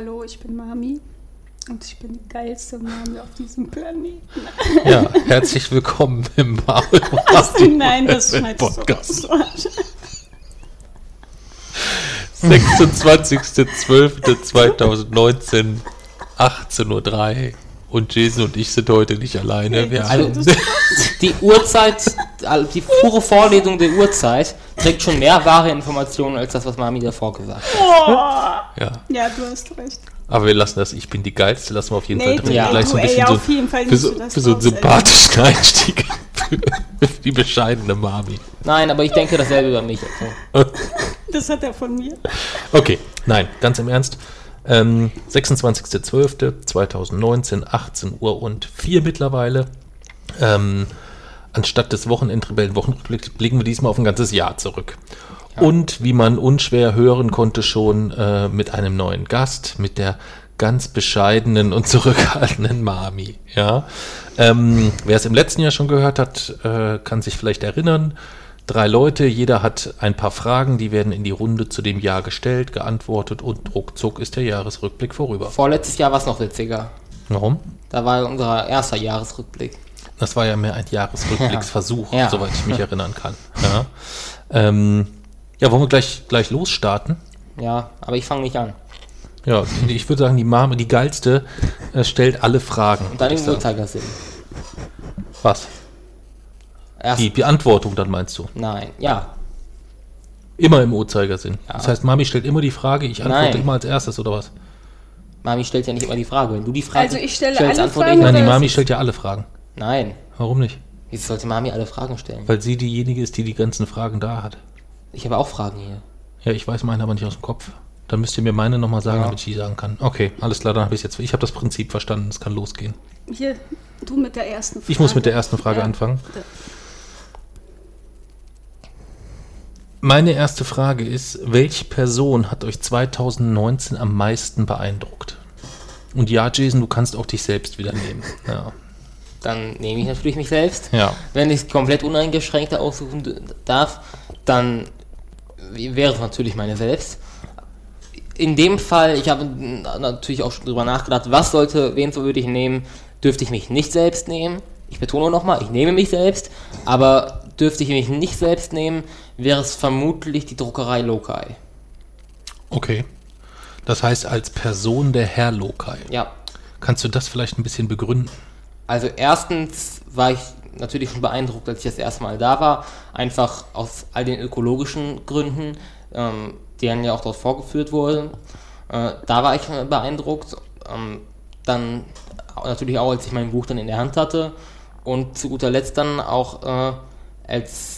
Hallo, ich bin Mami und ich bin die geilste Mami auf diesem Planeten. Ja, herzlich willkommen im Maul. Nein, das schneidest du Podcast. raus. 26.12.2019, 18.03 Uhr. Und Jason und ich sind heute nicht alleine. Wir Also, die Uhrzeit, also die pure Vorlesung der Uhrzeit trägt schon mehr wahre Informationen als das, was Mami davor gesagt hat. Oh. ja, Ja, du hast recht. aber wir lassen das. Ich bin die geilste. Lassen wir auf jeden Nee, Fall drin. ja, Gleich so ein bisschen so, auf jeden Fall für so, für so einen sympathischen Einstieg. für die bescheidene Mami. Nein, aber ich denke dasselbe über mich. Also. Das hat er von mir. Okay, nein, ganz im Ernst. Ähm, 26.12.2019, 18 Uhr und 4 mittlerweile. Ähm, anstatt des Wochenendrebellen-Wochenrückblicks blicken wir diesmal auf ein ganzes Jahr zurück. Und wie man unschwer hören konnte schon, äh, mit einem neuen Gast, mit der ganz bescheidenen und zurückhaltenden Mami. Ja? Ähm, wer es im letzten Jahr schon gehört hat, äh, kann sich vielleicht erinnern. Drei Leute, jeder hat ein paar Fragen, die werden in die Runde zu dem Jahr gestellt, geantwortet und ruckzuck ist der Jahresrückblick vorüber. Vorletztes Jahr war es noch witziger. Warum? Da war unser erster Jahresrückblick. Das war ja mehr ein Jahresrückblicksversuch, Ja. soweit ich mich erinnern kann. Ja, ähm, ja wollen wir gleich, gleich losstarten? Ja, aber ich fange nicht an. Ja, ich würde sagen, die Mame, die geilste, äh, stellt alle Fragen. Und dann sagen. Uhrzeigersinn. Was? Erst, Die Beantwortung dann meinst du? nein, ja. Immer im Uhrzeigersinn. Ja. Das heißt, Mami stellt immer die Frage, ich antworte Nein. immer als erstes, oder was? Mami stellt ja nicht immer die Frage. Wenn du die Frage Also ich stelle stellst, alle antworte Fragen ich. Nein, die Mami stellt ja alle Fragen. Nein. Warum nicht? Jetzt sollte Mami alle Fragen stellen. Weil sie diejenige ist, die die ganzen Fragen da hat. Ich habe auch Fragen hier. Ja, ich weiß meine aber nicht aus dem Kopf. Dann müsst ihr mir meine nochmal sagen, Ja. damit ich die sagen kann. Okay, alles klar, dann habe ich jetzt. Ich habe das Prinzip verstanden, es kann losgehen. Hier, du mit der ersten Frage. Ich muss mit der ersten Frage Ja. anfangen. bitte. Meine erste Frage ist, welche Person hat euch 2019 am meisten beeindruckt? Und ja, Jason, du kannst auch dich selbst wieder nehmen. Ja. Dann nehme ich natürlich mich selbst. Ja. Wenn ich es komplett uneingeschränkter aussuchen darf, dann wäre es natürlich meine selbst. In dem Fall, ich habe natürlich auch schon drüber nachgedacht, was sollte, wen so würde ich nehmen, dürfte ich mich nicht selbst nehmen. Ich betone nochmal, ich nehme mich selbst, aber dürfte ich mich nicht selbst nehmen, wäre es vermutlich die Druckerei Lokai. Okay. Das heißt, als Person der Herr Lokai. Ja, Kannst du das vielleicht ein bisschen begründen? Also erstens war ich natürlich schon beeindruckt, als ich das erste Mal da war, einfach aus all den ökologischen Gründen, ähm, die dann ja auch dort vorgeführt wurden. Äh, da war ich beeindruckt. Ähm, dann natürlich auch, als ich mein Buch dann in der Hand hatte. Und zu guter Letzt dann auch äh, als,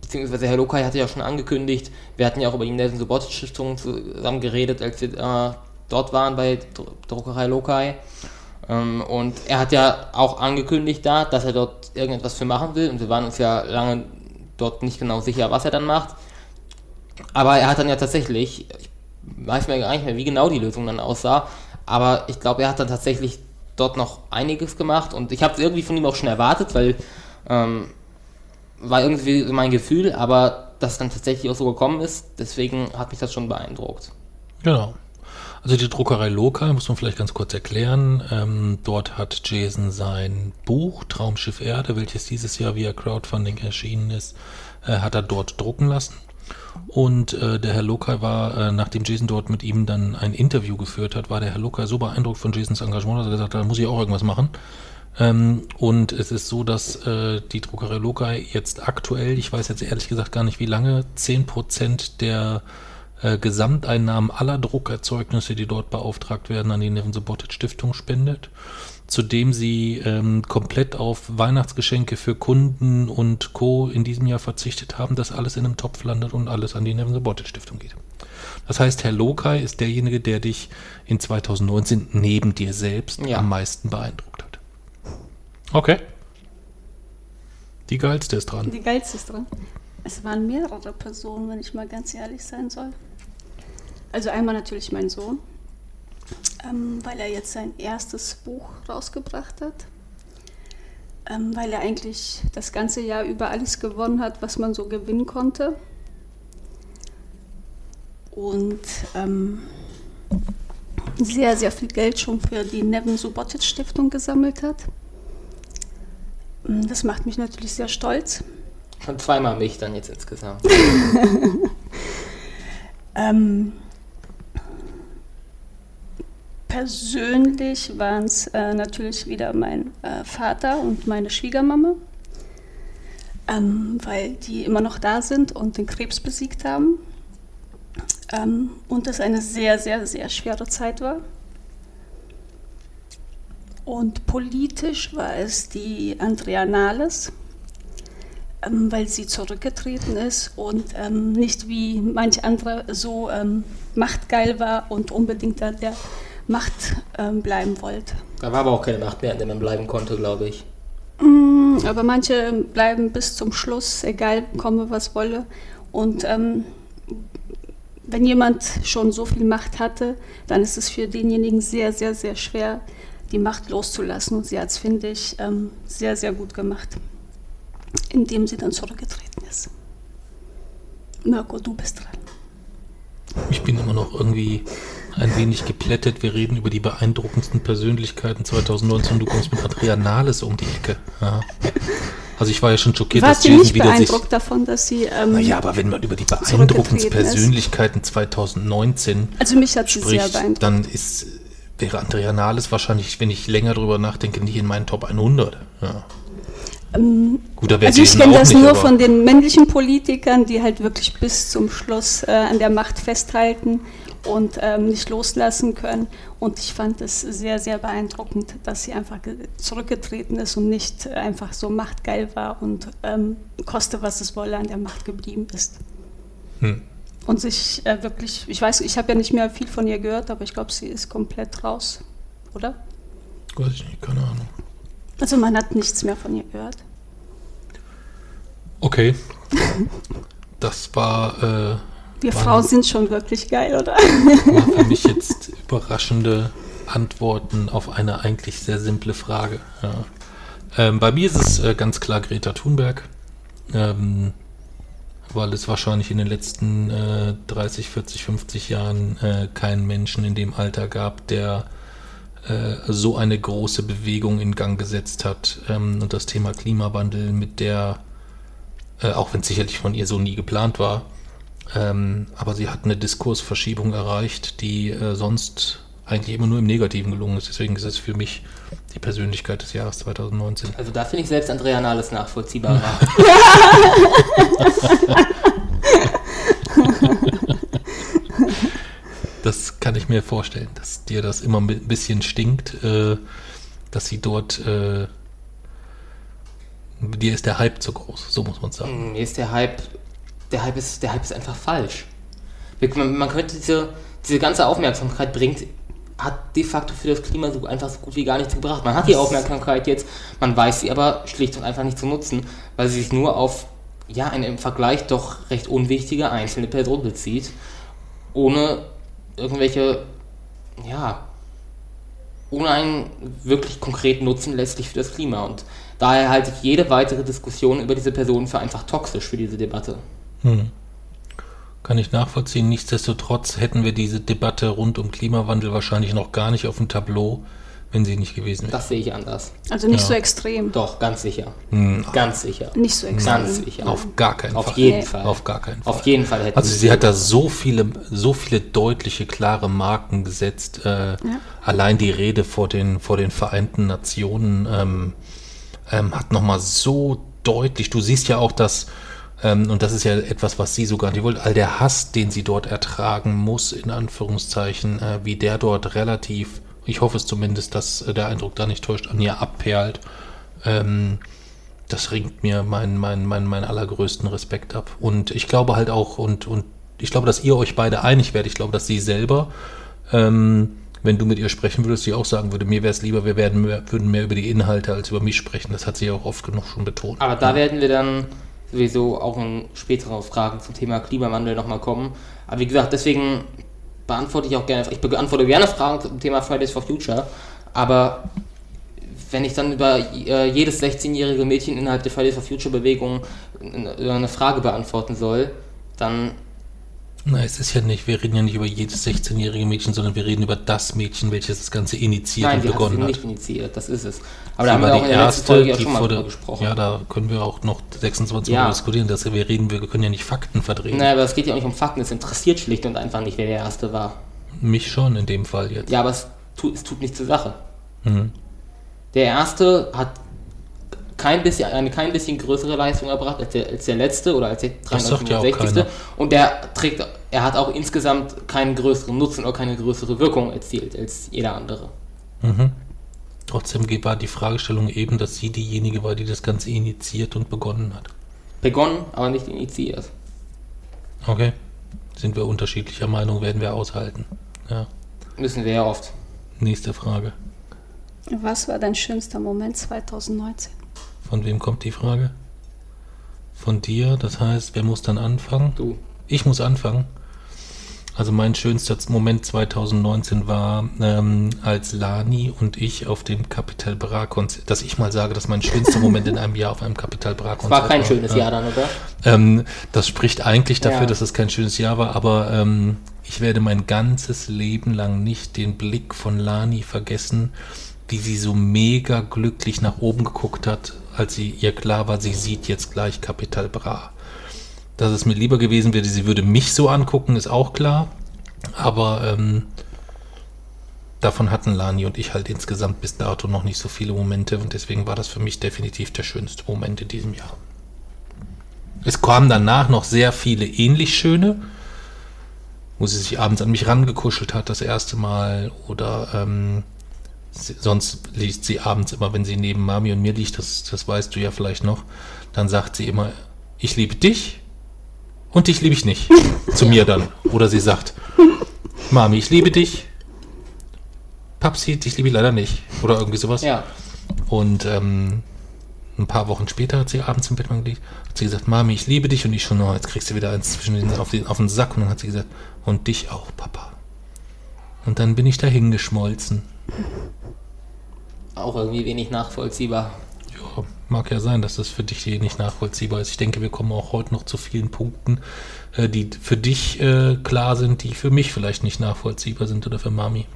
beziehungsweise Herr Lokai hatte ja schon angekündigt, wir hatten ja auch über die Nelson Subotic Stiftung zusammen geredet, als wir äh, dort waren bei Dru- Druckerei Lokai. Ähm, und er hat ja auch angekündigt da, dass er dort irgendetwas für machen will. Und wir waren uns ja lange dort nicht genau sicher, was er dann macht. Aber er hat dann ja tatsächlich, ich weiß mir gar nicht mehr, wie genau die Lösung dann aussah, aber ich glaube, er hat dann tatsächlich dort noch einiges gemacht und ich habe es irgendwie von ihm auch schon erwartet, weil ähm, war irgendwie so mein Gefühl, aber dass dann tatsächlich auch so gekommen ist, deswegen hat mich das schon beeindruckt. Genau. Also die Druckerei Lokal muss man vielleicht ganz kurz erklären. Ähm, dort hat Jason sein Buch Traumschiff Erde, welches dieses Jahr via Crowdfunding erschienen ist, äh, hat er dort drucken lassen. Und äh, der Herr Lokal war, äh, nachdem Jason dort mit ihm dann ein Interview geführt hat, war der Herr Lokal so beeindruckt von Jasons Engagement, dass er gesagt hat, da muss ich auch irgendwas machen. Ähm, und es ist so, dass äh, die Druckerei Lokai jetzt aktuell, ich weiß jetzt ehrlich gesagt gar nicht wie lange, 10% der äh, Gesamteinnahmen aller Druckerzeugnisse, die dort beauftragt werden, an die Neven Subotic Stiftung spendet. Zudem sie ähm, komplett auf Weihnachtsgeschenke für Kunden und Co. in diesem Jahr verzichtet haben, dass alles in einem Topf landet und alles an die Neven Subotic Stiftung geht. Das heißt, Herr Lokai ist derjenige, der dich in 2019 neben dir selbst Ja. am meisten beeindruckt hat. Okay. Die geilste ist dran. Die geilste ist dran. Es waren mehrere Personen, wenn ich mal ganz ehrlich sein soll. Also einmal natürlich mein Sohn, ähm, weil er jetzt sein erstes Buch rausgebracht hat. Ähm, weil er eigentlich das ganze Jahr über alles gewonnen hat, was man so gewinnen konnte. Und ähm, sehr, sehr viel Geld schon für die Nevin Subotic Stiftung gesammelt hat. Ähm, Das macht mich natürlich sehr stolz. Schon zweimal mich dann jetzt insgesamt. Ähm, persönlich waren es äh, natürlich wieder mein äh, Vater und meine Schwiegermama, ähm, weil die immer noch da sind und den Krebs besiegt haben. Ähm, und es eine sehr, sehr, sehr schwere Zeit war. Und politisch war es die Andrea Nahles ähm, weil sie zurückgetreten ist und ähm, nicht wie manch andere so ähm, machtgeil war und unbedingt an der Macht ähm, bleiben wollte. Da war aber auch keine Macht mehr, in der man bleiben konnte, glaube ich. Mm, Aber manche bleiben bis zum Schluss, egal komme was wolle. Und ähm, wenn jemand schon so viel Macht hatte, dann ist es für denjenigen sehr, sehr, sehr schwer, die Macht loszulassen. Und sie hat es, finde ich, ähm, sehr, sehr gut gemacht, indem sie dann zurückgetreten ist. Mirko, du bist dran. Ich bin immer noch irgendwie ein wenig geplättet. Wir reden über die beeindruckendsten Persönlichkeiten 2019. Du kommst mit Andrea Nahles um die Ecke. Ja. Also ich war ja schon schockiert, dass Warst du Jason nicht wieder sich... beeindruckt davon, dass sie. Ähm, Naja, aber wenn man über die beeindruckendsten ist. Persönlichkeiten 2019 also mich hat sie sehr beeindruckt. dann ist, wäre Andrea Nahles wahrscheinlich, wenn ich länger drüber nachdenke, nicht in meinen Top 100. Ja. Gut, da wäre Also ich kenne das nicht, nur von den männlichen Politikern, die halt wirklich bis zum Schluss äh, an der Macht festhalten und ähm, nicht loslassen können. Und ich fand es sehr, sehr beeindruckend, dass sie einfach ge- zurückgetreten ist und nicht einfach so machtgeil war und ähm, koste was es wolle an der Macht geblieben ist. Hm. Und sich äh, wirklich, ich weiß, ich habe ja nicht mehr viel von ihr gehört, aber ich glaube, sie ist komplett raus, oder? Weiß ich nicht, keine Ahnung. Also man hat nichts mehr von ihr gehört. Okay. Das war, äh, Wir Wann? Frauen sind schon wirklich geil, oder? war für mich jetzt überraschende Antworten auf eine eigentlich sehr simple Frage. Ja. Ähm, bei mir ist es äh, ganz klar Greta Thunberg, ähm, weil es wahrscheinlich in den letzten äh, 30, 40, 50 Jahren äh, keinen Menschen in dem Alter gab, der äh, so eine große Bewegung in Gang gesetzt hat. Ähm, und das Thema Klimawandel mit der, äh, auch wenn es sicherlich von ihr so nie geplant war, ähm, aber sie hat eine Diskursverschiebung erreicht, die äh, sonst eigentlich immer nur im Negativen gelungen ist. Deswegen ist es für mich die Persönlichkeit des Jahres 2019. Also da finde ich selbst Andrea Nahles nachvollziehbarer. Das kann ich mir vorstellen, dass dir das immer ein bisschen stinkt, äh, dass sie dort, äh, dir ist der Hype zu groß, so muss man sagen. Mir ist der Hype, der Hype ist, der Hype ist einfach falsch. Man, man könnte diese, diese ganze Aufmerksamkeit bringt, hat de facto für das Klima so einfach so gut wie gar nichts gebracht. Man hat die Aufmerksamkeit jetzt, man weiß sie aber schlicht und einfach nicht zu nutzen, weil sie sich nur auf ja, eine im Vergleich doch recht unwichtige einzelne Person bezieht, ohne irgendwelche, ja, ohne einen wirklich konkreten Nutzen letztlich für das Klima. Und daher halte ich jede weitere Diskussion über diese Person für einfach toxisch für diese Debatte. Hm. Kann ich nachvollziehen. Nichtsdestotrotz hätten wir diese Debatte rund um Klimawandel wahrscheinlich noch gar nicht auf dem Tableau, wenn sie nicht gewesen wäre. Das sehe ich anders. Also nicht Ja. so extrem. Doch, ganz sicher. Hm, Ganz sicher. Nicht so extrem. Ganz sicher. auf gar keinen Auf Fall. jeden Nee. Fall. Auf gar keinen Fall. Auf jeden Fall hätten Also sie hat da so viele, so viele deutliche, klare Marken gesetzt. Äh, Allein die Rede vor den, vor den Vereinten Nationen ähm, ähm, hat nochmal so deutlich, du siehst ja auch, dass und das ist ja etwas, was sie sogar nicht wollte. All der Hass, den sie dort ertragen muss, in Anführungszeichen, äh, wie der dort relativ, ich hoffe es zumindest, dass äh, der Eindruck da nicht täuscht, an ihr abperlt. Ähm, das ringt mir meinen mein, mein, mein allergrößten Respekt ab. Und ich glaube halt auch, und, und ich glaube, dass ihr euch beide einig werdet. Ich glaube, dass sie selber, ähm, wenn du mit ihr sprechen würdest, sie auch sagen würde, mir wäre es lieber, wir werden mehr, würden mehr über die Inhalte als über mich sprechen. Das hat sie ja auch oft genug schon betont. Aber da werden wir dann sowieso auch in späteren Fragen zum Thema Klimawandel nochmal kommen. Aber wie gesagt, deswegen beantworte ich auch gerne, ich beantworte gerne Fragen zum Thema Fridays for Future, aber wenn ich dann über äh, jedes 16-jährige Mädchen innerhalb der Fridays for Future Bewegung eine Frage beantworten soll, dann Nein, es ist ja nicht, wir reden ja nicht über jedes 16-jährige Mädchen, sondern wir reden über das Mädchen, welches das Ganze initiiert Nein, und begonnen hat. Nein, nicht initiiert, das ist es. Aber da haben wir auch in der erste, Folge ja schon mal drüber gesprochen. Ja, da können wir auch noch 26 ja. Mal diskutieren, dass wir reden, wir können ja nicht Fakten verdrehen. Nein, aber es geht ja auch nicht um Fakten, es interessiert schlicht und einfach nicht, wer der Erste war. Mich schon in dem Fall jetzt. Ja, aber es tut, es tut nichts zur Sache. Mhm. Der Erste hat kein bisschen, eine kein bisschen größere Leistung erbracht als der, als der letzte oder als der 360. Ja und der trägt, er hat auch insgesamt keinen größeren Nutzen oder keine größere Wirkung erzielt als jeder andere. Mhm. Trotzdem war die Fragestellung eben, dass sie diejenige war, die das Ganze initiiert und begonnen hat. Begonnen, aber nicht initiiert. Okay. Sind wir unterschiedlicher Meinung, werden wir aushalten. Ja. Müssen wir ja oft. Nächste Frage. Was war dein schönster Moment 2019? Von wem kommt die Frage? Von dir, das heißt, wer muss dann anfangen? Du. Ich muss anfangen. Also mein schönster Moment 2019 war, ähm, als Lani und ich auf dem Capital Bra Konzert, dass ich mal sage, dass mein schönster Moment in einem Jahr auf einem Capital Bra Konzert war. War kein schönes Jahr dann, oder? Ähm, das spricht eigentlich dafür, ja. dass es kein schönes Jahr war, aber ähm, ich werde mein ganzes Leben lang nicht den Blick von Lani vergessen, wie sie so mega glücklich nach oben geguckt hat, als sie ihr klar war, sie sieht jetzt gleich Capital Bra. Dass es mir lieber gewesen wäre, sie würde mich so angucken, ist auch klar. Aber ähm, davon hatten Lani und ich halt insgesamt bis dato noch nicht so viele Momente und deswegen war das für mich definitiv der schönste Moment in diesem Jahr. Es kamen danach noch sehr viele ähnlich schöne, wo sie sich abends an mich rangekuschelt hat, das erste Mal, oder ähm, sie, sonst liest sie abends immer, wenn sie neben Mami und mir liegt, das, das weißt du ja vielleicht noch, dann sagt sie immer, ich liebe dich, und dich liebe ich nicht. Zu mir dann. Oder sie sagt, Mami, ich liebe dich. Papsi, dich liebe ich leider nicht. Oder irgendwie sowas. Ja. Und ähm, ein paar Wochen später hat sie abends im Bett gelegt, hat sie gesagt, Mami, ich liebe dich. Und ich schon, oh, jetzt kriegst du wieder eins zwischen den, auf, den, auf den Sack. Und dann hat sie gesagt, und dich auch, Papa. Und dann bin ich dahin geschmolzen. Auch irgendwie wenig nachvollziehbar mag ja sein, dass das für dich hier nicht nachvollziehbar ist. Ich denke, wir kommen auch heute noch zu vielen Punkten, äh, die für dich äh, klar sind, die für mich vielleicht nicht nachvollziehbar sind oder für Mami.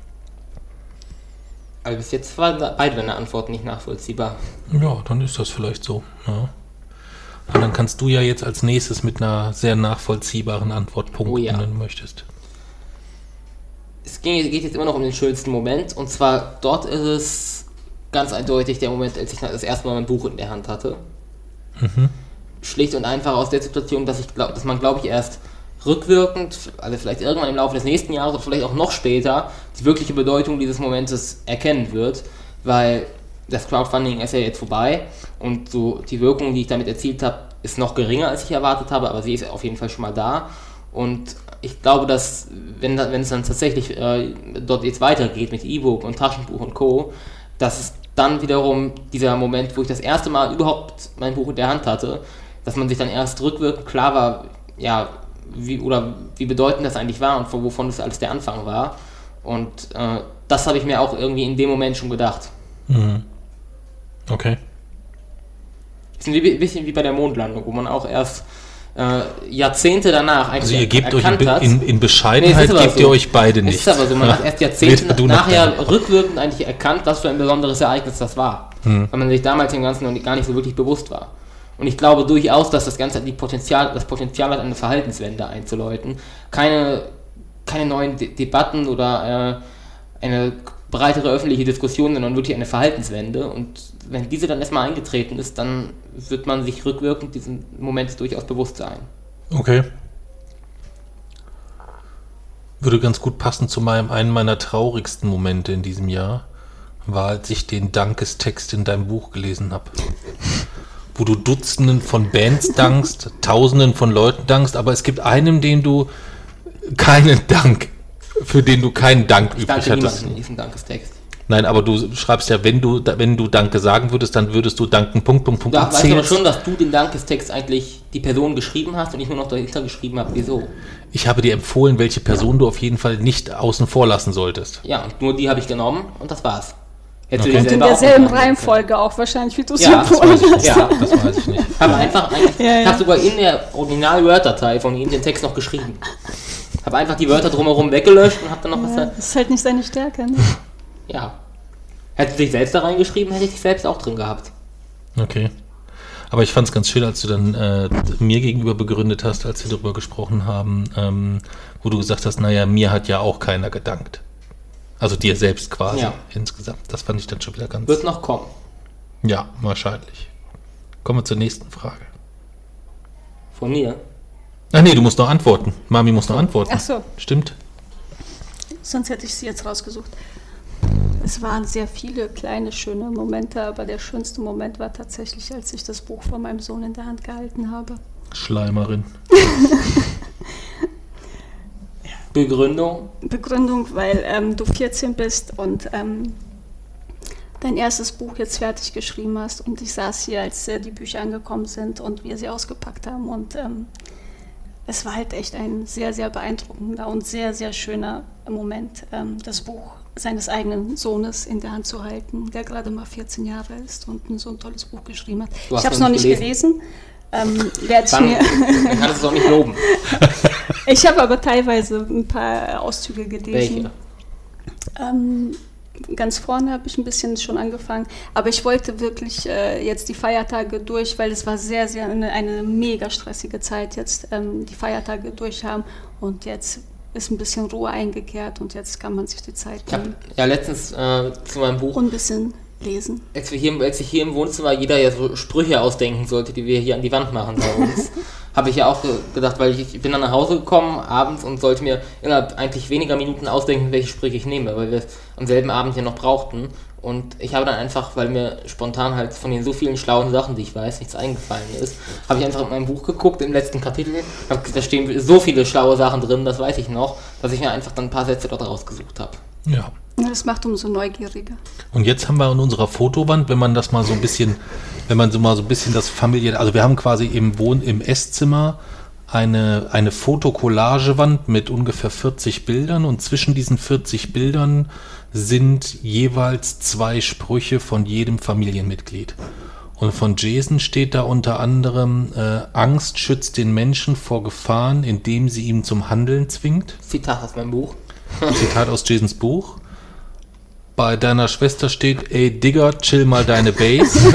Aber bis jetzt waren beide deine Antworten nicht nachvollziehbar. Ja, dann ist das vielleicht so. Ja. Aber dann kannst du ja jetzt als nächstes mit einer sehr nachvollziehbaren Antwort punkten, oh ja. wenn du möchtest. Es geht jetzt immer noch um den schönsten Moment. Und zwar dort ist es ganz eindeutig der Moment, als ich das erste Mal mein Buch in der Hand hatte. Mhm. Schlicht und einfach aus der Situation, dass ich glaube, dass man, glaube ich, erst rückwirkend, also vielleicht irgendwann im Laufe des nächsten Jahres oder vielleicht auch noch später, die wirkliche Bedeutung dieses Momentes erkennen wird, weil das Crowdfunding ist ja jetzt vorbei und so die Wirkung, die ich damit erzielt habe, ist noch geringer, als ich erwartet habe, aber sie ist auf jeden Fall schon mal da. Und ich glaube, dass, wenn, wenn es dann tatsächlich äh, dort jetzt weitergeht mit E-Book und Taschenbuch und Co., dass es dann wiederum dieser Moment, wo ich das erste Mal überhaupt mein Buch in der Hand hatte, dass man sich dann erst rückwirkend klar war, ja, wie, oder wie bedeutend das eigentlich war und wovon das alles der Anfang war. Und äh, das habe ich mir auch irgendwie in dem Moment schon gedacht. Mhm. Okay. Ist ein bisschen wie bei der Mondlandung, wo man auch erst Jahrzehnte danach eigentlich Also ihr gebt euch in, in, in Bescheidenheit, nee, gebt so. ihr euch beide nicht. Es ist aber so, man hat erst Jahrzehnte nachher rückwirkend eigentlich erkannt, was für ein besonderes Ereignis das war. Hm. Weil man sich damals dem Ganzen noch gar nicht so wirklich bewusst war. Und ich glaube durchaus, dass das Ganze die Potenzial, das Potenzial hat, eine Verhaltenswende einzuläuten. Keine, keine neuen De Debatten oder äh, eine breitere öffentliche Diskussion, sondern wirklich eine Verhaltenswende. Und wenn diese dann erstmal eingetreten ist, dann wird man sich rückwirkend diesen Moment durchaus bewusst sein. Okay. Würde ganz gut passen zu meinem, einem meiner traurigsten Momente in diesem Jahr, war, als ich den Dankestext in deinem Buch gelesen habe. Wo du Dutzenden von Bands dankst, Tausenden von Leuten dankst, aber es gibt einem, den du keinen Dank, für den du keinen Dank Ich übrig danke hattest. niemandem in diesem Dankestext. Nein, aber du schreibst ja, wenn du, wenn du Danke sagen würdest, dann würdest du danken, Punkt, Punkt, Punkt, Da und weißt du aber schon, dass du den Dankestext eigentlich die Person geschrieben hast und ich nur noch dahinter geschrieben habe, wieso. Ich habe dir empfohlen, welche Person du auf jeden Fall nicht außen vor lassen solltest. Ja, und nur die habe ich genommen und das war's. Hättest Okay. du dir In auch derselben annehmen Reihenfolge auch wahrscheinlich, wie du es Ja, das empfohlen weiß ich hast. nicht. Ja. Das weiß ich nicht. können. Habe einfach eigentlich, Ja, ja. ich habe sogar in der Original-Word-Datei von ihm den Text noch geschrieben. Habe einfach die Wörter drumherum weggelöscht und habe dann noch was Ja, da, das ist halt nicht seine Stärke. Ne? ja. Hätte dich selbst da reingeschrieben, hätte ich dich selbst auch drin gehabt. Okay. Aber ich fand es ganz schön, als du dann äh, mir gegenüber begründet hast, als wir darüber gesprochen haben, ähm, wo du gesagt hast, naja, mir hat ja auch keiner gedankt. Also dir selbst quasi Ja. insgesamt. Das fand ich dann schon wieder ganz. Wird noch kommen. Ja, wahrscheinlich. Kommen wir zur nächsten Frage. Von mir. Ach nee, du musst noch antworten. Mami muss noch antworten. Ach so. Stimmt. Sonst hätte ich sie jetzt rausgesucht. Es waren sehr viele kleine, schöne Momente, aber der schönste Moment war tatsächlich, als ich das Buch von meinem Sohn in der Hand gehalten habe. Schleimerin. Begründung. Begründung, weil ähm, du 14 bist und ähm, dein erstes Buch jetzt fertig geschrieben hast und ich saß hier, als äh, die Bücher angekommen sind und wir sie ausgepackt haben und ähm, es war halt echt ein sehr, sehr beeindruckender und sehr, sehr schöner Moment, ähm, das Buch seines eigenen Sohnes in der Hand zu halten, der gerade mal 14 Jahre ist und so ein tolles Buch geschrieben hat. Ich habe es noch nicht nicht gelesen. Ähm, Dann, mir dann kannst du es auch nicht loben. ich habe aber teilweise ein paar Auszüge gelesen. Welche? Ähm, ganz vorne habe ich ein bisschen schon angefangen, aber ich wollte wirklich äh, jetzt die Feiertage durch, weil es war sehr, sehr eine, eine mega stressige Zeit jetzt, ähm, die Feiertage durch haben und jetzt ist ein bisschen Ruhe eingekehrt und jetzt kann man sich die Zeit Ich nehmen ja letztens äh, zu meinem Buch und ein bisschen lesen. als, wir hier, als sich hier im Wohnzimmer jeder ja so Sprüche ausdenken sollte, die wir hier an die Wand machen bei uns, habe ich ja auch ge gedacht, weil ich, ich bin dann nach Hause gekommen abends und sollte mir innerhalb eigentlich weniger Minuten ausdenken, welche Sprüche ich nehme, weil wir es am selben Abend ja noch brauchten. Und ich habe dann einfach, weil mir spontan halt von den so vielen schlauen Sachen, die ich weiß, nichts eingefallen ist, habe ich einfach in meinem Buch geguckt, im letzten Kapitel. Hab, da stehen so viele schlaue Sachen drin, das weiß ich noch, dass ich mir einfach dann ein paar Sätze dort rausgesucht habe. Ja. Das macht umso neugieriger. Und jetzt haben wir an unserer Fotowand, wenn man das mal so ein bisschen, wenn man so mal so ein bisschen das familiäre, also wir haben quasi im Wohn-, im Esszimmer eine, eine Fotokollagewand mit ungefähr 40 Bildern und zwischen diesen 40 Bildern sind jeweils zwei Sprüche von jedem Familienmitglied. Und von Jason steht da unter anderem, äh, Angst schützt den Menschen vor Gefahren, indem sie ihn zum Handeln zwingt. Zitat aus meinem Buch. Zitat aus Jasons Buch. Bei deiner Schwester steht, ey Digger, chill mal deine Base.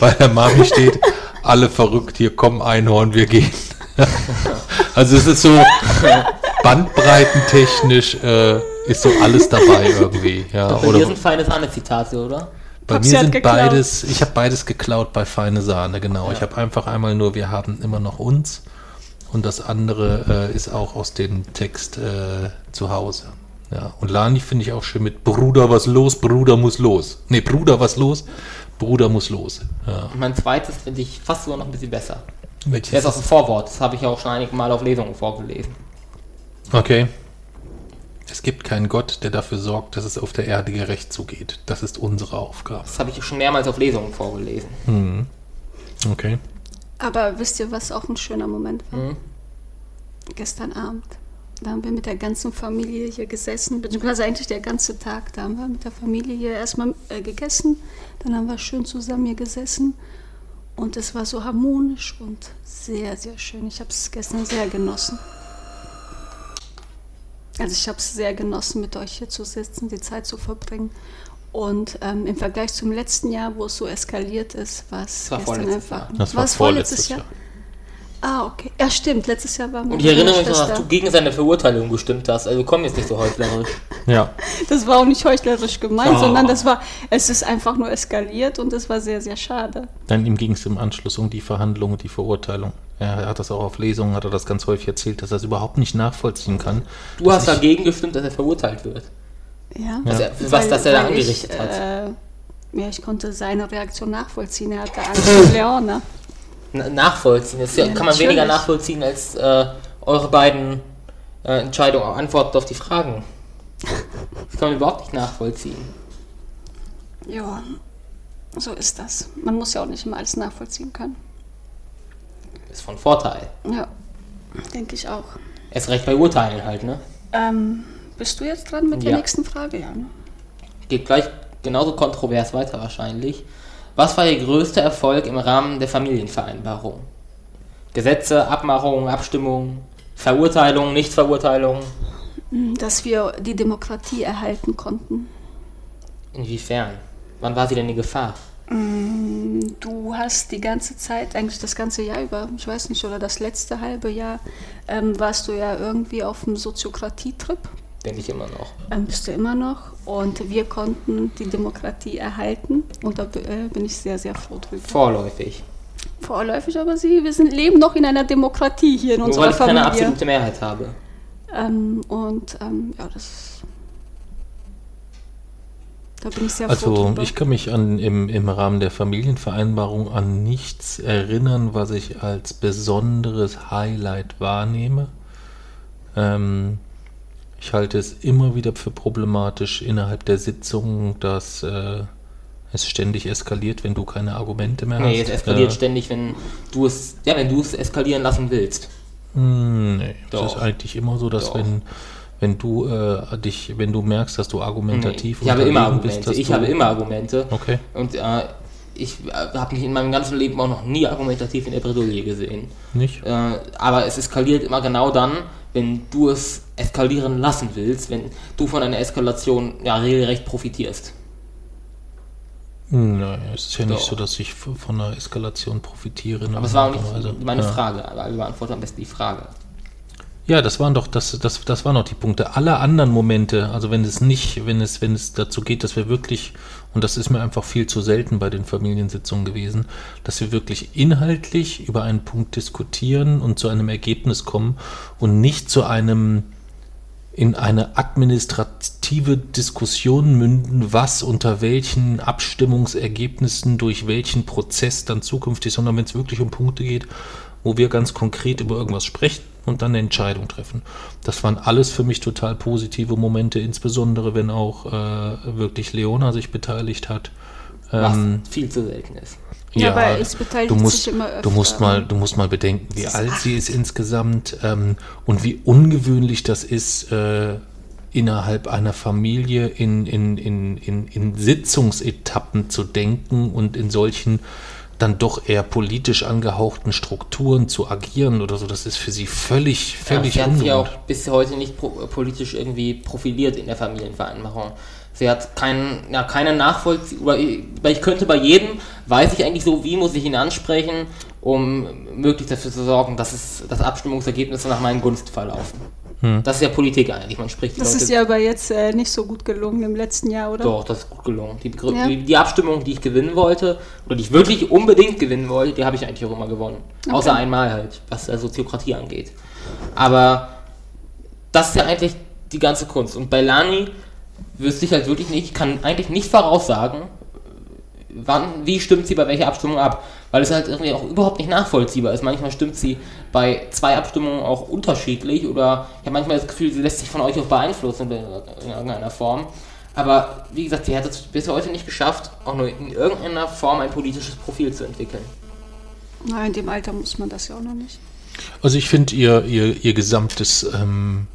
Bei der Mami steht, alle verrückt, hier komm Einhorn, wir gehen. also es ist so bandbreitentechnisch äh, ist so alles dabei irgendwie. Ja, bei oder dir sind feine Sahne-Zitate, oder? bei Papsi mir sind geklaut. beides, ich habe beides geklaut bei Feine Sahne, genau. Ich habe einfach einmal nur, wir haben immer noch uns und das andere äh, ist auch aus dem Text äh, zu Hause. Ja, und Lani finde ich auch schön mit Bruder, was los, Bruder muss los. Nee, Bruder, was los, Bruder muss los. Ja. Mein zweites finde ich fast sogar noch ein bisschen besser. Welches Der ist aus dem Vorwort, das habe ich auch schon einige Mal auf Lesungen vorgelesen. Okay. Es gibt keinen Gott, der dafür sorgt, dass es auf der Erde gerecht zugeht. Das ist unsere Aufgabe. Das habe ich schon mehrmals auf Lesungen vorgelesen. Mhm. Okay. Aber wisst ihr, was auch ein schöner Moment war? Mhm. Gestern Abend. Da haben wir mit der ganzen Familie hier gesessen, beziehungsweise eigentlich der ganze Tag. Da haben wir mit der Familie hier erstmal äh, gegessen, dann haben wir schön zusammen hier gesessen und es war so harmonisch und sehr, sehr schön. Ich habe es gestern sehr genossen. Also ich habe es sehr genossen, mit euch hier zu sitzen, die Zeit zu verbringen. Und ähm, im Vergleich zum letzten Jahr, wo es so eskaliert ist, war es gestern einfach. Jahr. Das war es vorletztes Jahr. Ah, okay. Ja, stimmt. Letztes Jahr war Und ich erinnere mich noch, dass du gegen seine Verurteilung gestimmt hast. Also komm jetzt nicht so heuchlerisch. Ja. Das war auch nicht heuchlerisch gemeint, Oh. sondern das war, es ist einfach nur eskaliert und es war sehr, sehr schade. Dann ihm ging es im Anschluss um die Verhandlung und die Verurteilung. Er hat das auch auf Lesungen, hat er das ganz häufig erzählt, dass er das überhaupt nicht nachvollziehen kann. Du hast dagegen gestimmt, dass er verurteilt wird. Ja. Was er, für was das er da weil angerichtet ich, hat. Äh, ja, ich konnte seine Reaktion nachvollziehen. Er hatte Angst vor Leona. Na- nachvollziehen. Das ja, kann man weniger natürlich. nachvollziehen als äh, eure beiden äh, Entscheidungen, Antworten auf die Fragen. Das kann man überhaupt nicht nachvollziehen. Ja, so ist das. Man muss ja auch nicht immer alles nachvollziehen können. Ist von Vorteil. Ja, denke ich auch. Erst recht bei Urteilen halt, ne? Ähm, bist du jetzt dran mit der Ja. nächsten Frage? Ja. Ne? Geht gleich genauso kontrovers weiter wahrscheinlich. Was war Ihr größter Erfolg im Rahmen der Familienvereinbarung? Gesetze, Abmachungen, Abstimmungen, Verurteilung, Nichtverurteilung? Dass wir die Demokratie erhalten konnten. Inwiefern? Wann war sie denn in Gefahr? Du hast die ganze Zeit, eigentlich das ganze Jahr über, ich weiß nicht, oder das letzte halbe Jahr, ähm, warst du ja irgendwie auf dem Soziokratie-Trip. Denke ich immer noch. Ähm, bist du immer noch. Und wir konnten die Demokratie erhalten. Und da äh, bin ich sehr, sehr froh drüber. Vorläufig. Vorläufig, aber sie, wir sind, leben noch in einer Demokratie hier in Nur unserer weil ich keine Familie. absolute Mehrheit habe. Ähm, und ähm, ja, das. Da bin ich sehr froh Also ich kann mich an im, im Rahmen der Familienvereinbarung an nichts erinnern, was ich als besonderes Highlight wahrnehme. Ähm, ich halte es immer wieder für problematisch innerhalb der Sitzung, dass äh, es ständig eskaliert, wenn du keine Argumente mehr Nee, hast. es eskaliert Äh, ständig, wenn du es, ja, wenn du es eskalieren lassen willst. Hm, Nee, Doch. es ist eigentlich immer so, dass Doch. wenn, wenn du äh, dich, wenn du merkst, dass du Nee, argumentativ ich habe immer bist, Argumente. dass ich habe immer Argumente. Okay. Und äh, ich äh, habe mich in meinem ganzen Leben auch noch nie argumentativ in der Bredouille gesehen. Nicht? Äh, aber es eskaliert immer genau dann, wenn du es eskalieren lassen willst, wenn du von einer Eskalation ja regelrecht profitierst. Nein, es ist ja nicht Doch. so, dass ich von einer Eskalation profitiere. Aber es war auch nicht Also, meine ja. Frage, aber wir beantworten am besten die Frage. Ja, das waren doch, das, das, das waren doch die Punkte. Alle anderen Momente, also wenn es nicht, wenn es, wenn es dazu geht, dass wir wirklich, und das ist mir einfach viel zu selten bei den Familiensitzungen gewesen, dass wir wirklich inhaltlich über einen Punkt diskutieren und zu einem Ergebnis kommen und nicht zu einem in eine administrative Diskussion münden, was unter welchen Abstimmungsergebnissen durch welchen Prozess dann zukünftig, sondern wenn es wirklich um Punkte geht, wo wir ganz konkret über irgendwas sprechen und dann eine Entscheidung treffen. Das waren alles für mich total positive Momente, insbesondere wenn auch äh, wirklich Leona sich beteiligt hat. Was Ähm, viel zu selten ist. Ja, aber es beteiligt du musst, sich immer du musst öfter. mal, du musst mal bedenken, wie alt sie acht. ist insgesamt ähm, und wie ungewöhnlich das ist, äh, innerhalb einer Familie in, in, in, in, in Sitzungsetappen zu denken und in solchen dann doch eher politisch angehauchten Strukturen zu agieren oder so. Das ist für sie völlig, Ja, völlig sie hat sich auch bis heute nicht pro politisch irgendwie profiliert in der Familienvereinbarung. Sie hat keinen, ja, keine ich, weil ich könnte bei jedem, weiß ich eigentlich so, wie muss ich ihn ansprechen, um möglichst dafür zu sorgen, dass es, dass Abstimmungsergebnisse nach meinen Gunst verlaufen. Hm. Das ist ja Politik eigentlich, man spricht die Das Leute ist ja aber jetzt äh, nicht so gut gelungen im letzten Jahr, oder? Doch, das ist gut gelungen. Die, Begrü- Ja. die, die Abstimmung, die ich gewinnen wollte, oder die ich wirklich unbedingt gewinnen wollte, die habe ich eigentlich auch immer gewonnen. Außer einmal halt, was der Soziokratie angeht. Aber das ist ja eigentlich die ganze Kunst. Und bei Lani wüsste ich halt wirklich nicht, ich kann eigentlich nicht voraussagen, wann, wie stimmt sie bei welcher Abstimmung ab. Weil es halt irgendwie auch überhaupt nicht nachvollziehbar ist. Manchmal stimmt sie bei zwei Abstimmungen auch unterschiedlich oder ich habe manchmal das Gefühl, sie lässt sich von euch auch beeinflussen in in irgendeiner Form. Aber wie gesagt, sie hat es bis heute nicht geschafft, auch nur in irgendeiner Form ein politisches Profil zu entwickeln. Nein, in dem Alter muss man das ja auch noch nicht. Also ich finde ihr, ihr, ihr gesamtes, ähm,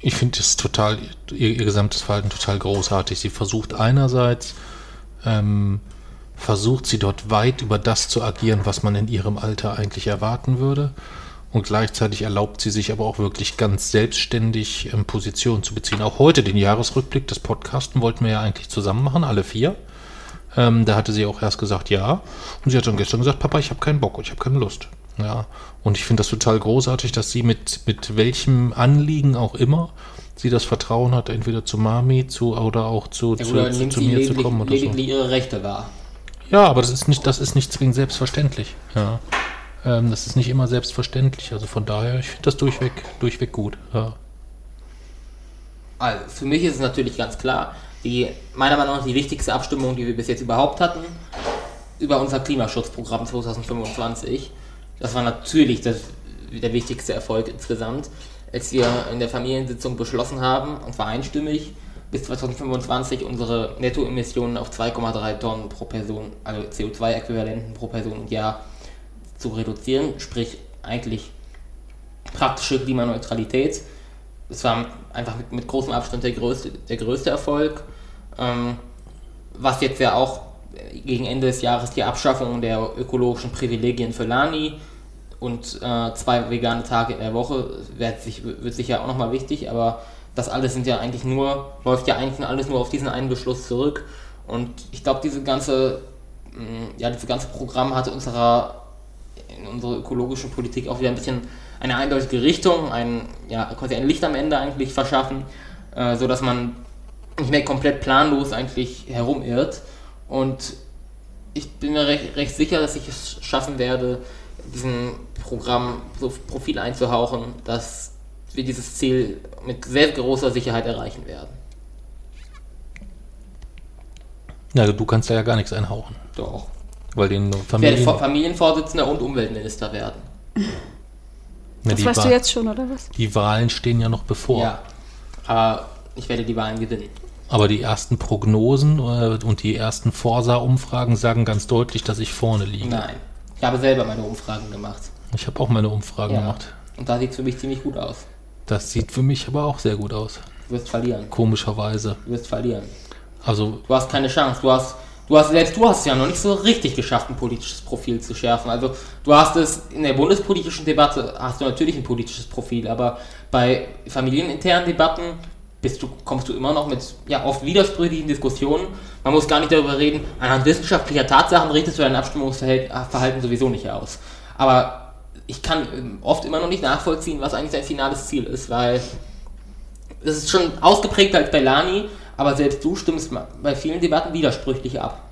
ich finde es total, ihr, ihr gesamtes Verhalten total großartig. Sie versucht einerseits, ähm, versucht sie dort weit über das zu agieren, was man in ihrem Alter eigentlich erwarten würde. Und gleichzeitig erlaubt sie sich aber auch wirklich ganz selbstständig ähm, Positionen zu beziehen. Auch heute den Jahresrückblick des Podcasten wollten wir ja eigentlich zusammen machen, alle vier. Ähm, da hatte sie auch erst gesagt, ja. Und sie hat dann gestern gesagt, Papa, ich habe keinen Bock, ich habe keine Lust. Ja, und ich finde das total großartig, dass sie mit, mit welchem Anliegen auch immer sie das Vertrauen hat, entweder zu Mami zu, oder auch zu, Ja, zu, zu, zu mir zu kommen oder so. lediglich ihre Rechte wahr. Ja, aber das ist nicht, das ist nicht zwingend selbstverständlich. Ja. Ähm, das ist nicht immer selbstverständlich. Also von daher, ich finde das durchweg, durchweg gut. Ja. Also, für mich ist es natürlich ganz klar, die, meiner Meinung nach die wichtigste Abstimmung, die wir bis jetzt überhaupt hatten, über unser Klimaschutzprogramm 2025. Das war natürlich das, der wichtigste Erfolg insgesamt, als wir in der Familiensitzung beschlossen haben, und zwar einstimmig, bis 2025 unsere Nettoemissionen auf 2,3 Tonnen pro Person, also CO2-Äquivalenten pro Person und Jahr zu reduzieren, sprich eigentlich praktische Klimaneutralität. Es war einfach mit, mit großem Abstand der größte, der größte Erfolg. Ähm, was jetzt ja auch gegen Ende des Jahres die Abschaffung der ökologischen Privilegien für Lani und äh, zwei vegane Tage in der Woche wird, sich, wird sicher auch nochmal wichtig, aber das alles sind ja eigentlich nur, läuft ja eigentlich alles nur auf diesen einen Beschluss zurück. Und ich glaube, diese ganze, mh, ja, dieses ganze Programm hat unserer, in unserer ökologischen Politik auch wieder ein bisschen eine eindeutige Richtung, ein, ja, quasi ein Licht am Ende eigentlich verschaffen, äh, so dass man nicht mehr komplett planlos eigentlich herumirrt. Und ich bin mir recht, recht sicher, dass ich es schaffen werde, diesem Programm so Profil einzuhauchen, dass wir dieses Ziel mit sehr großer Sicherheit erreichen werden. ja, du kannst da ja gar nichts einhauchen. Doch. Weil den Ich werde Familien. Fa- Familienvorsitzender und Umweltminister werden. Ja, Das die, weißt Wa- du jetzt schon, oder was? die Wahlen stehen ja noch bevor. Ja. Aber ich werde die Wahlen gewinnen. Aber die ersten Prognosen äh, und die ersten Forsa-Umfragen sagen ganz deutlich, dass ich vorne liege. Nein. Ich habe selber meine Umfragen gemacht. Ich habe auch meine Umfragen Ja. gemacht. Und da sieht es für mich ziemlich gut aus. Das sieht für mich aber auch sehr gut aus. Du wirst verlieren. Komischerweise. Du wirst verlieren. Also, Du hast keine Chance. Du hast, du hast, selbst du hast es ja noch nicht so richtig geschafft, ein politisches Profil zu schärfen. Also du hast es in der bundespolitischen Debatte hast du natürlich ein politisches Profil, aber bei familieninternen Debatten bist du, kommst du immer noch mit ja, oft widersprüchlichen Diskussionen. Man muss gar nicht darüber reden, anhand wissenschaftlicher Tatsachen richtest du dein Abstimmungsverhalten sowieso nicht aus. Aber ich kann ähm, oft immer noch nicht nachvollziehen, was eigentlich dein finales Ziel ist, weil es ist schon ausgeprägter als bei Lani, aber selbst du stimmst bei vielen Debatten widersprüchlich ab.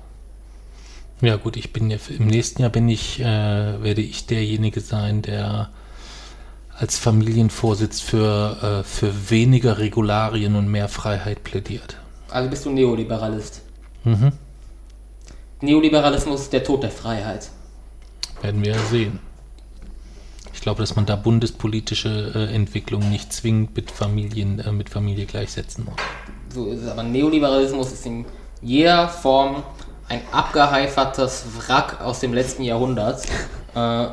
ja gut, ich bin ja im nächsten Jahr bin ich, äh, werde ich derjenige sein, der als Familienvorsitz für, äh, für weniger Regularien und mehr Freiheit plädiert. Also bist du Neoliberalist. Mhm. Neoliberalismus ist der Tod der Freiheit. Werden wir ja sehen. Ich glaube, dass man da bundespolitische äh, Entwicklungen nicht zwingend mit Familien, äh, mit Familie gleichsetzen muss. So ist es. Aber Neoliberalismus ist in jeder Form ein abgeheifertes Wrack aus dem letzten Jahrhundert, äh,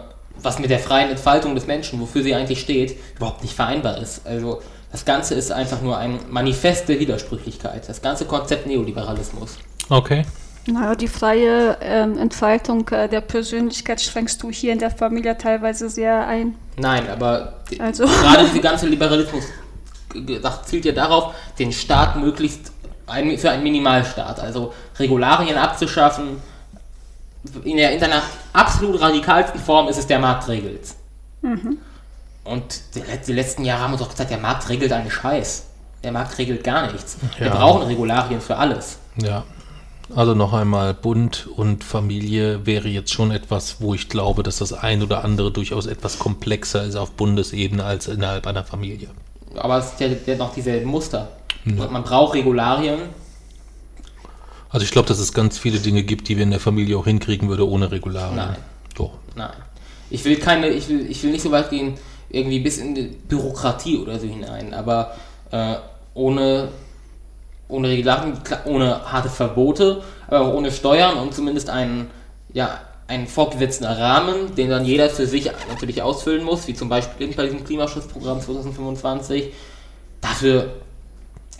was mit der freien Entfaltung des Menschen, wofür sie eigentlich steht, überhaupt nicht vereinbar ist. Also das Ganze ist einfach nur ein Manifest der Widersprüchlichkeit. Das ganze Konzept Neoliberalismus. Okay. Naja, die freie ähm, Entfaltung äh, der Persönlichkeit schränkst du hier in der Familie teilweise sehr ein. Nein, aber die- Also- gerade diese ganze Liberalismus das zielt ja darauf, den Staat möglichst ein, für einen Minimalstaat, also Regularien abzuschaffen. In, der, in seiner absolut radikalsten Form ist es der Markt regelt. Und die, die letzten Jahre haben uns auch gesagt, der Markt regelt einen Scheiß. Der Markt regelt gar nichts. Wir Ja. brauchen Regularien für alles. Ja. Also noch einmal, Bund und Familie wäre jetzt schon etwas, wo ich glaube, dass das ein oder andere durchaus etwas komplexer ist auf Bundesebene als innerhalb einer Familie. Aber es ist ja, ja noch dieselben Muster. Man braucht Regularien, Also ich glaube, dass es ganz viele Dinge gibt, die wir in der Familie auch hinkriegen würde ohne Regularien. Nein. Doch. Nein. Ich will keine, ich will, ich will nicht so weit gehen, irgendwie bis in die Bürokratie oder so hinein, aber äh, ohne, ohne Regularien, ohne harte Verbote, aber auch ohne Steuern und zumindest einen, ja, einen vorgesetzten Rahmen, den dann jeder für sich natürlich ausfüllen muss, wie zum Beispiel bei diesem Klimaschutzprogramm 2025. Dafür,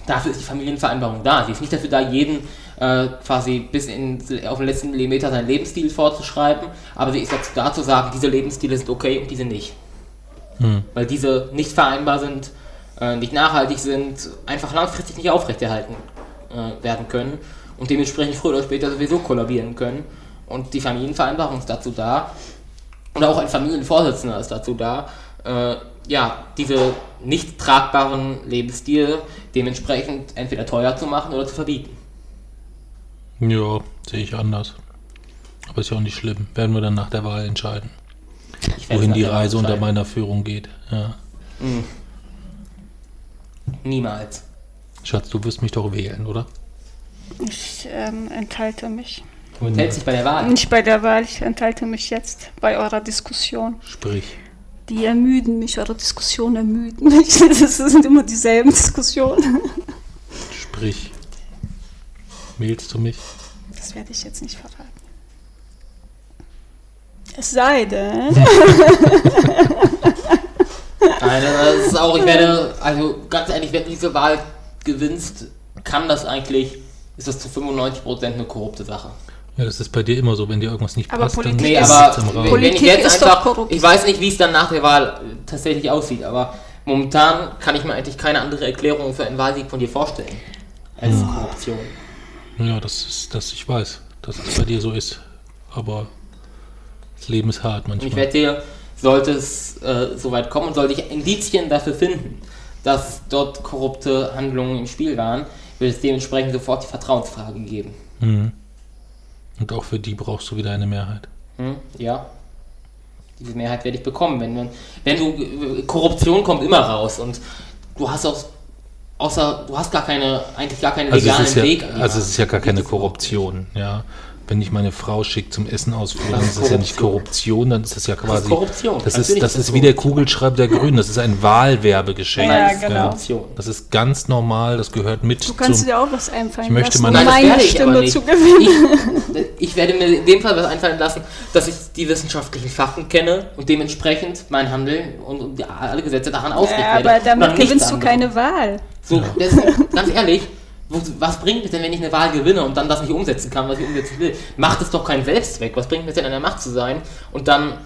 dafür ist die Familienvereinbarung da. Sie ist nicht dafür da, jeden äh, quasi bis in, auf den letzten Millimeter seinen Lebensstil vorzuschreiben, aber sie ist dazu da zu sagen, diese Lebensstile sind okay und diese nicht. Weil diese nicht vereinbar sind, äh, nicht nachhaltig sind, einfach langfristig nicht aufrechterhalten äh, werden können und dementsprechend früher oder später sowieso kollabieren können. Und die Familienvereinbarung ist dazu da, Und auch ein Familienvorsitzender ist dazu da, äh, ja, diese nicht tragbaren Lebensstil dementsprechend entweder teuer zu machen oder zu verbieten. Ja, sehe ich anders. Aber ist ja auch nicht schlimm. Werden wir dann nach der Wahl entscheiden, wohin die Reise unter meiner Führung geht. Ja. Niemals. Schatz, du wirst mich doch wählen, oder? Ich ähm, enthalte mich. Du enthältst dich bei der Wahl. Nicht bei der Wahl, ich enthalte mich jetzt bei eurer Diskussion. Sprich. Die ermüden mich, eure Diskussionen ermüden mich. Das sind immer dieselben Diskussionen. Sprich. Wählst du mich? Das werde ich jetzt nicht verraten. Es sei denn, Nein, das ist auch, ich werde, also ganz ehrlich, wenn du diese Wahl gewinnst, kann das eigentlich, ist das zu 95% eine korrupte Sache. Ja, das ist bei dir immer so, wenn dir irgendwas nicht Aber passt, Politik Nee, dann ist- aber im Raum. wenn Politik ich jetzt ist doch einfach, korrupt. ich weiß nicht, wie es dann nach der Wahl äh, tatsächlich aussieht, aber momentan kann ich mir eigentlich keine andere Erklärung für einen Wahlsieg von dir vorstellen als Korruption. Ja, das ist, das ich weiß, dass es bei dir so ist. Aber das Leben ist hart Und ich manchmal. werde dir, sollte es äh, soweit kommen und sollte ich Indizien dafür finden, dass dort korrupte Handlungen im Spiel waren, wird es dementsprechend sofort die Vertrauensfrage geben. Mhm. Und auch für die brauchst du wieder eine Mehrheit. Hm, ja. Diese Mehrheit werde ich bekommen. Wenn, wenn, wenn du. Korruption kommt immer raus und du hast auch. Außer du hast gar keine, eigentlich gar keinen Also legalen ist ja, Weg. also es ist ja gar keine Korruption, ja. Wenn ich meine Frau schicke zum Essen ausführen, Das dann ist ist es ja nicht Korruption, dann ist es ja quasi. Korruption. Das ist, Natürlich das ist ist das wie der Kugelschreiber der Grünen, das ist ein Wahlwerbegeschenk. Ja, das ist genau. Korruption. Das ist ganz normal, das gehört mit du kannst zum. dir auch was einfallen Ich möchte lassen, Nein, das meine ich aber Stimme nicht. zu gewinnen. Ich, ich werde mir in dem Fall was einfallen lassen, dass ich die wissenschaftlichen Fakten kenne und dementsprechend mein Handeln und, und die- alle Gesetze daran ausrichten Ja, aber damit gewinnst du keine Wahl. So, deswegen, ganz ehrlich, was bringt es denn, wenn ich eine Wahl gewinne und dann das nicht umsetzen kann, was ich umsetzen will? Macht es doch keinen Selbstzweck. Was bringt es denn, an der Macht zu sein und dann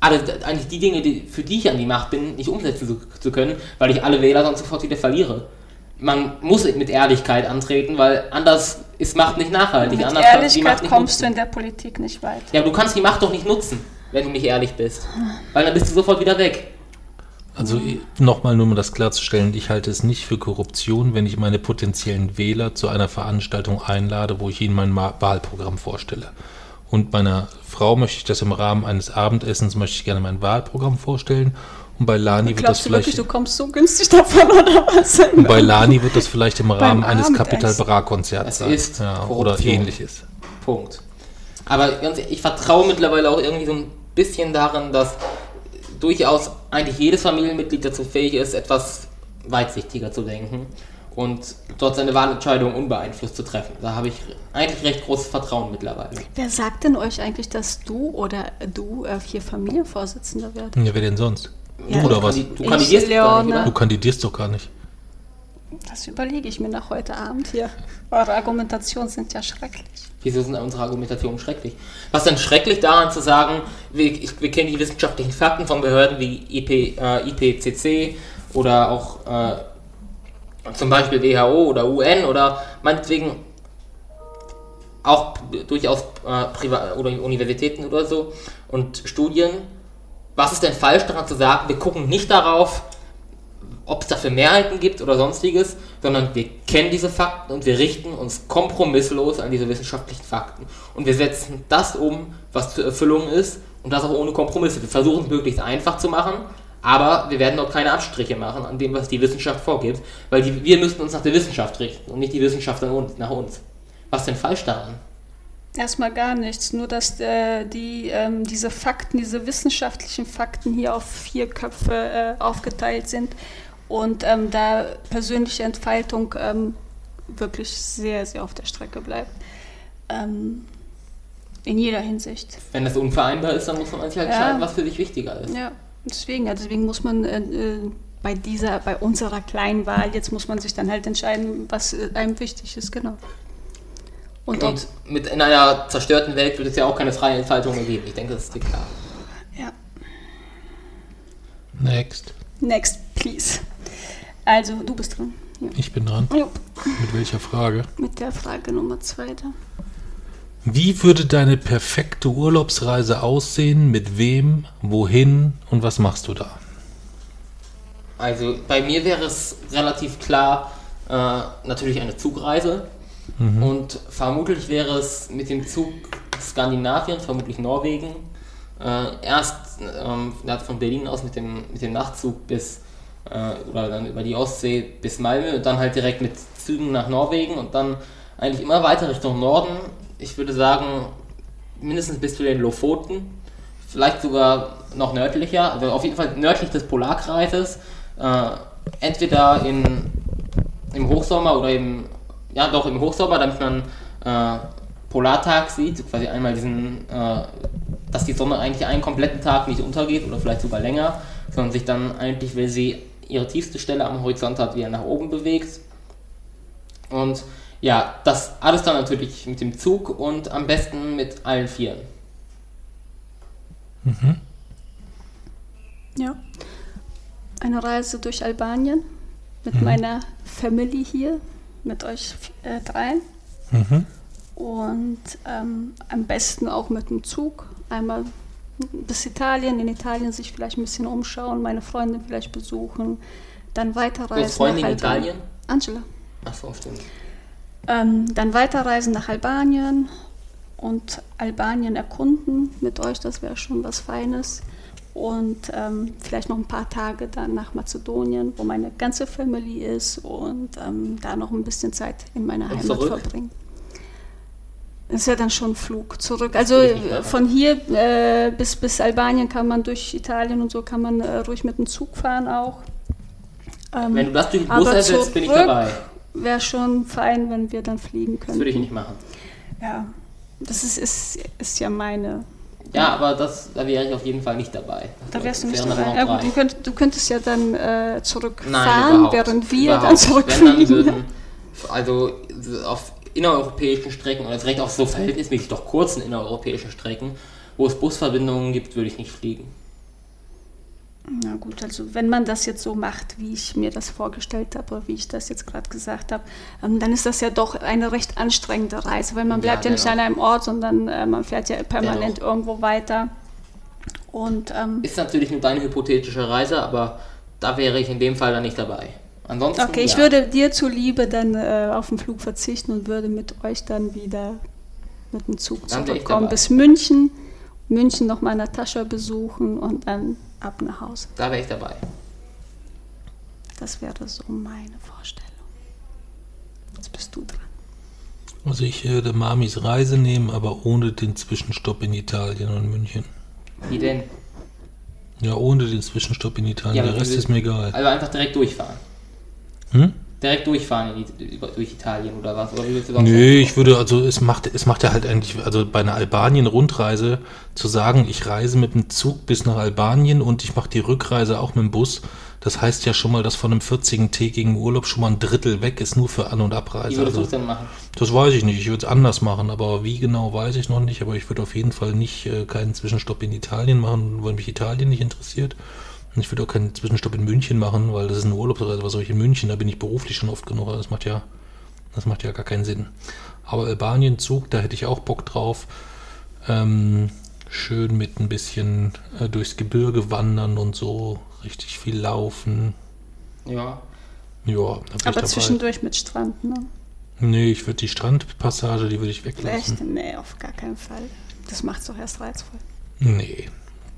alle, eigentlich die Dinge, die, für die ich an die Macht bin, nicht umsetzen zu, zu können, weil ich alle Wähler sonst sofort wieder verliere? Man muss mit Ehrlichkeit antreten, weil anders ist Macht nicht nachhaltig. Mit anders Ehrlichkeit nicht kommst du nutzen. in der Politik nicht weit. Ja, aber du kannst die Macht doch nicht nutzen, wenn du nicht ehrlich bist. Weil dann bist du sofort wieder weg. Also nochmal nur um das klarzustellen, ich halte es nicht für Korruption, wenn ich meine potenziellen Wähler zu einer Veranstaltung einlade, wo ich ihnen mein Wahlprogramm vorstelle. Und meiner Frau möchte ich das im Rahmen eines Abendessens, möchte ich gerne mein Wahlprogramm vorstellen. Und bei Lani wird das Glaubst du wirklich, vielleicht, du kommst so günstig davon oder was? und bei Lani wird das vielleicht im Rahmen eines. Capital Bra Konzerts Das sein. ist Ja, oder ähnliches. Punkt. Aber ganz ehrlich, ich vertraue mittlerweile auch irgendwie so ein bisschen daran, dass durchaus eigentlich jedes Familienmitglied dazu fähig ist, etwas weitsichtiger zu denken und dort seine Wahlentscheidung unbeeinflusst zu treffen. Da habe ich eigentlich recht großes Vertrauen mittlerweile. Wer sagt denn euch eigentlich, dass du oder du äh, hier Familienvorsitzender werdet? Ja, wer denn sonst? Ja, du oder was? Du Ich, kandidierst gar nicht. Du kandidierst doch gar nicht. Das überlege ich mir nach heute Abend hier. Eure Argumentationen sind ja schrecklich. Wieso sind unsere Argumentationen schrecklich? Was denn schrecklich daran zu sagen, wir, ich, wir kennen die wissenschaftlichen Fakten von Behörden wie IP, äh, IPCC oder auch äh, zum Beispiel WHO oder UN oder meinetwegen auch durchaus äh, oder Universitäten oder so und Studien. Was ist denn falsch daran zu sagen, wir gucken nicht darauf, ob es dafür Mehrheiten gibt oder sonstiges, sondern wir kennen diese Fakten und wir richten uns kompromisslos an diese wissenschaftlichen Fakten. Und wir setzen das um, was zur Erfüllung ist und das auch ohne Kompromisse. Wir versuchen es möglichst einfach zu machen, aber wir werden dort keine Abstriche machen an dem, was die Wissenschaft vorgibt, weil die, wir müssten uns nach der Wissenschaft richten und nicht die Wissenschaft nach uns. Was denn falsch daran? Erstmal gar nichts, nur dass äh, die, ähm, diese Fakten, diese wissenschaftlichen Fakten hier auf vier Köpfe äh, aufgeteilt sind und ähm, da persönliche Entfaltung ähm, wirklich sehr, sehr auf der Strecke bleibt. Ähm, in jeder Hinsicht. Wenn das unvereinbar ist, dann muss man sich halt Ja. entscheiden, was für sich wichtiger ist. Ja, deswegen, ja, deswegen muss man äh, äh, bei dieser, bei unserer kleinen Wahl, jetzt muss man sich dann halt entscheiden, was äh, einem wichtig ist, genau. Und, Und mit in einer zerstörten Welt wird es ja auch keine freie Entfaltung mehr geben. Ich denke, das ist dir klar. ja. Next. Next, please. Also, du bist dran. Ja. Ich bin dran. Jupp. Mit welcher Frage? Mit der Frage Nummer zwei da. Wie würde deine perfekte Urlaubsreise aussehen? Mit wem? Wohin? Und was machst du da? Also bei mir wäre es relativ klar, äh, natürlich eine Zugreise. Und vermutlich wäre es mit dem Zug Skandinavien, vermutlich Norwegen. Äh, erst ähm, ja, von Berlin aus mit dem, mit dem Nachtzug bis, äh, oder dann über die Ostsee bis Malmö und dann halt direkt mit Zügen nach Norwegen und dann eigentlich immer weiter Richtung Norden. Ich würde sagen, mindestens bis zu den Lofoten, vielleicht sogar noch nördlicher, also auf jeden Fall nördlich des Polarkreises. Äh, entweder in, im Hochsommer oder im, ja doch im Hochsommer, damit man äh, Polartag sieht, quasi einmal diesen, äh, dass die Sonne eigentlich einen kompletten Tag nicht untergeht oder vielleicht sogar länger, sondern sich dann eigentlich, wenn sie ihre tiefste Stelle am Horizont hat, wieder nach oben bewegt. Und ja, das alles dann natürlich mit dem Zug und am besten mit allen Vieren. Ja. Eine Reise durch Albanien mit meiner Family hier, mit euch äh, dreien. Und ähm, am besten auch mit dem Zug. Einmal bis Italien, in Italien sich vielleicht ein bisschen umschauen, meine Freundin vielleicht besuchen, dann weiterreisen. hast Freunde in nach Albanien. Italien? Angela. Achso, stimmt. Ähm, dann weiterreisen nach Albanien und Albanien erkunden mit euch, das wäre schon was Feines. Und ähm, vielleicht noch ein paar Tage dann nach Mazedonien, wo meine ganze Family ist und ähm, da noch ein bisschen Zeit in meiner Und Heimat zurück? verbringen. Das ist ja dann schon ein Flug zurück. Also von hier äh, bis, bis Albanien kann man durch Italien und so kann man äh, ruhig mit dem Zug fahren auch. Ähm, Wenn du das durch den Bus ersetzt, bin ich dabei. Wäre schon fein, wenn wir dann fliegen Das können. würde ich nicht machen. Ja, das ist, ist, ist ja meine. Ja, aber das, da wäre ich auf jeden Fall nicht dabei. Da wärst du Das nicht dabei. Ja, gut, du, könnt, du könntest ja dann äh, Nein, zurückfahren, überhaupt. während wir überhaupt. dann Wenn dann zurückfliegen. würden, also auf innereuropäischen Strecken oder vielleicht auch so verhältnismäßig doch kurzen innereuropäischen Strecken, wo es Busverbindungen gibt, würde ich nicht fliegen. Na gut, also wenn man das jetzt so macht, wie ich mir das vorgestellt habe, oder wie ich das jetzt gerade gesagt habe, ähm, dann ist das ja doch eine recht anstrengende Reise, weil man Ja, bleibt ja, nicht dennoch. an einem Ort, sondern äh, man fährt ja permanent Dennoch. irgendwo weiter. Und ähm, Ist natürlich nur deine hypothetische Reise, aber da wäre ich in dem Fall dann nicht dabei. Ansonsten. okay, ich ja. würde dir zuliebe dann äh, auf den Flug verzichten und würde mit euch dann wieder mit dem Zug Dann zurückkommen bis München, München noch mal Natascha besuchen und dann ab nach Hause. Da wäre ich dabei. Das wäre so meine Vorstellung. Jetzt bist du dran. Also ich würde Mamis Reise nehmen, aber ohne den Zwischenstopp in Italien und München. Wie denn? Ja, ohne den Zwischenstopp in Italien. Ja, Der Rest ist mir egal. Also einfach direkt durchfahren. Hm? Direkt durchfahren die, durch Italien oder was? Oder wie du Nö, ich würde, also es macht, es macht ja halt eigentlich, also bei einer Albanien-Rundreise zu sagen, ich reise mit dem Zug bis nach Albanien und ich mache die Rückreise auch mit dem Bus, das heißt ja schon mal, dass von einem 40-tägigen Urlaub schon mal ein Drittel weg ist, nur für An- und Wie Abreise. würdest du Also, es denn machen? das weiß ich nicht, ich würde es anders machen, aber wie genau weiß ich noch nicht, aber ich würde auf jeden Fall nicht äh, keinen Zwischenstopp in Italien machen, weil mich Italien nicht interessiert. Und ich würde auch keinen Zwischenstopp in München machen, weil das ist eine Urlaubsreise, was soll ich in München, da bin ich beruflich schon oft genug, das macht ja, das macht ja gar keinen Sinn. Aber Albanien Zug, da hätte ich auch Bock drauf. Ähm, schön mit ein bisschen äh, durchs Gebirge wandern und so, richtig viel laufen. Ja. Ja, Aber dabei. zwischendurch mit Strand, ne? Nee, ich würde die Strandpassage, die würde ich weglassen. Echt? Nee, auf gar keinen Fall. Das macht es doch erst reizvoll. Nee,